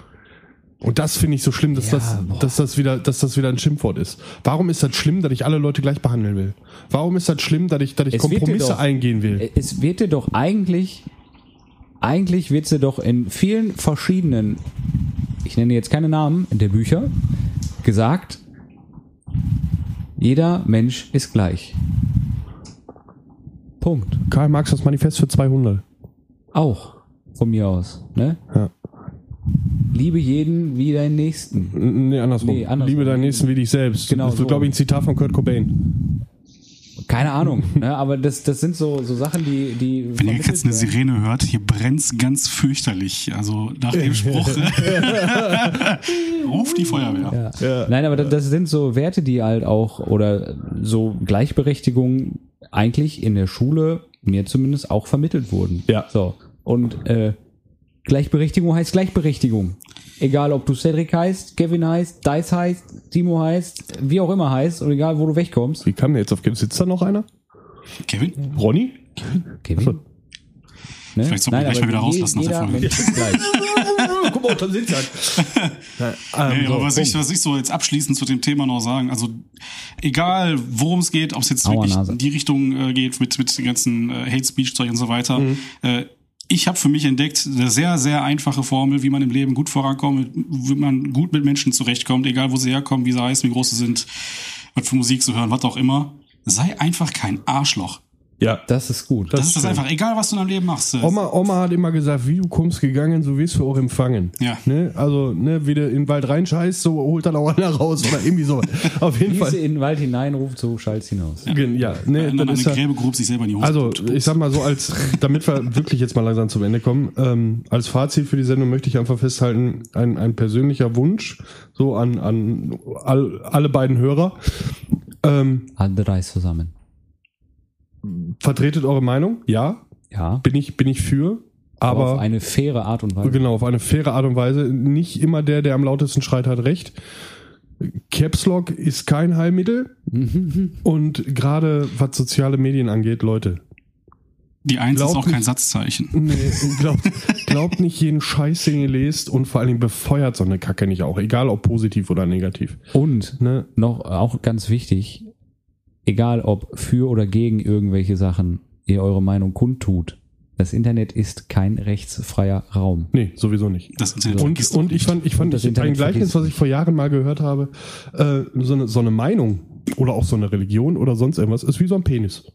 Und das finde ich so schlimm, dass, Ja, das, boah. dass, das wieder, dass das wieder ein Schimpfwort ist. Warum ist das schlimm, dass ich alle Leute gleich behandeln will? Warum ist das schlimm, dass ich, dass ich Es Kompromisse doch- eingehen will? Es wird dir doch eigentlich, eigentlich wird dir doch in vielen verschiedenen, ich nenne jetzt keine Namen, der Bücher, gesagt, jeder Mensch ist gleich. Punkt. Karl Marx das Manifest für 200. Auch von mir aus. Ne? Ja. Liebe jeden wie deinen Nächsten. Nee, andersrum. Nee, andersrum. Liebe deinen Nächsten wie dich selbst. Genau Das ist, so. glaube ich, ein Zitat von Kurt Cobain. Keine Ahnung, ne? aber das, das sind so, so Sachen, die. die Wenn ihr jetzt eine. Sirene hört, hier brennt's ganz fürchterlich. Also nach dem Spruch ruft die Feuerwehr. Ja. Nein, aber das, das sind so Werte, die halt auch, oder so Gleichberechtigung eigentlich in der Schule, mir zumindest, auch vermittelt wurden. Ja. So. Und äh, Gleichberechtigung heißt Gleichberechtigung. Egal, ob du Cedric heißt, Kevin heißt, Dice heißt, Timo heißt, wie auch immer heißt, und egal, wo du wegkommst. Wie kam der jetzt auf Sitzt da noch einer? Kevin? Ronny? Kevin? Ne? Vielleicht sollten wir gleich mal wieder rauslassen nach der Folge. Guck mal, da sitzt er. Nee, ähm, so, aber was ich, was ich so jetzt abschließend zu dem Thema noch sagen, also egal worum es geht, ob es jetzt wirklich in die Richtung äh, geht mit, mit den ganzen äh, Hate Speech Zeug und so weiter, Mhm. äh, ich habe für mich entdeckt, eine sehr, sehr einfache Formel, wie man im Leben gut vorankommt, wie man gut mit Menschen zurechtkommt, egal wo sie herkommen, wie sie heißen, wie groß sie sind, was für Musik sie hören, was auch immer. Sei einfach kein Arschloch. Ja. Das ist gut. Das, ist das einfach, egal was du in deinem Leben machst. Oma, Oma hat immer gesagt, wie du kommst gegangen, so wirst du auch empfangen. Ja. Ne? Also, ne, wie du in den Wald reinscheißt, so holt dann auch einer raus oder irgendwie so. Auf jeden Fall. in den Wald hinein, ruft so Schalz hinaus. Gen- Ja, ne, Wenn dann das eine ist ja, Gräbegrube sich selber in die Hose also ich sag mal so, als damit wir wirklich jetzt mal langsam zum Ende kommen, ähm, als Fazit für die Sendung möchte ich einfach festhalten, ein, ein persönlicher Wunsch so an, an all, alle beiden Hörer. Ähm, Alle drei zusammen. Vertretet eure Meinung, ja, Ja. bin ich, bin ich für, Aber aber auf eine faire Art und Weise. Genau, auf eine faire Art und Weise. Nicht immer der, der am lautesten schreit, hat recht. Caps Lock ist kein Heilmittel. und gerade was soziale Medien angeht, Leute, Die Eins ist glaub auch kein nicht- Satzzeichen. nee, glaubt, glaubt nicht jeden Scheiß, den ihr lest und vor allen Dingen befeuert so eine Kacke nicht auch, egal ob positiv oder negativ. Und Ne? noch auch ganz wichtig, egal ob für oder gegen irgendwelche Sachen ihr eure Meinung kundtut, das Internet ist kein rechtsfreier Raum. Nee, sowieso nicht. Das Internet Und, und ich fand, ich fand das ich, ein Gleichnis, was ich vor Jahren mal gehört habe, äh, so, eine, so eine Meinung oder auch so eine Religion oder sonst irgendwas, ist wie so ein Penis.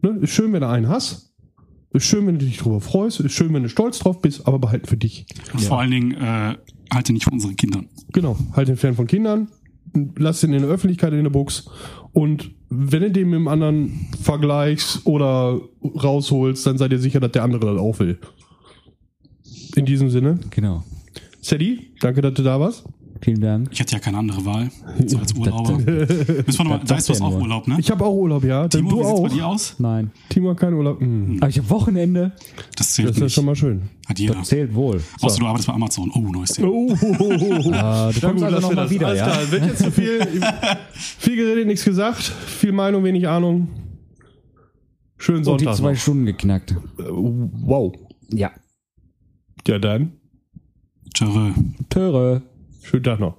Ne? Ist schön, wenn du einen hast. Ist schön, wenn du dich drüber freust. Ist schön, wenn du stolz drauf bist, aber behalten für dich. Und Vor allen Dingen äh, halte nicht von unseren Kindern. Genau. Halt den fern von Kindern. Lass den in der Öffentlichkeit in der Box. Und wenn du den mit dem anderen vergleichst oder rausholst, dann seid ihr sicher, dass der andere das auch will. In diesem Sinne. Genau. Sadie, danke, dass du da warst. Vielen Dank. Ich hatte ja keine andere Wahl. So als Urlauber. Müssen wir noch mal, das weißt du hast ja auch. Urlaub, ne? Ich habe auch Urlaub, ja. Timo, du wie auch. bei dir aus? Nein. Timo hat keinen Urlaub. Hm. Aber ich habe Wochenende. Das zählt Das ist ja nicht. schon mal schön. Hat jeder. Das zählt wohl. Außer du arbeitest bei Amazon. Oh, neues Thema. Oh, Ah, du kommst also nochmal wieder, Alles ja? klar, wird jetzt zu viel. viel geredet, nichts gesagt. Viel Meinung, wenig Ahnung. Schönen Und die Sonntag. zwei noch. Stunden geknackt. Äh, Wow. Ja. Ja, dann. Tschö. Töre. Schönen Tag noch.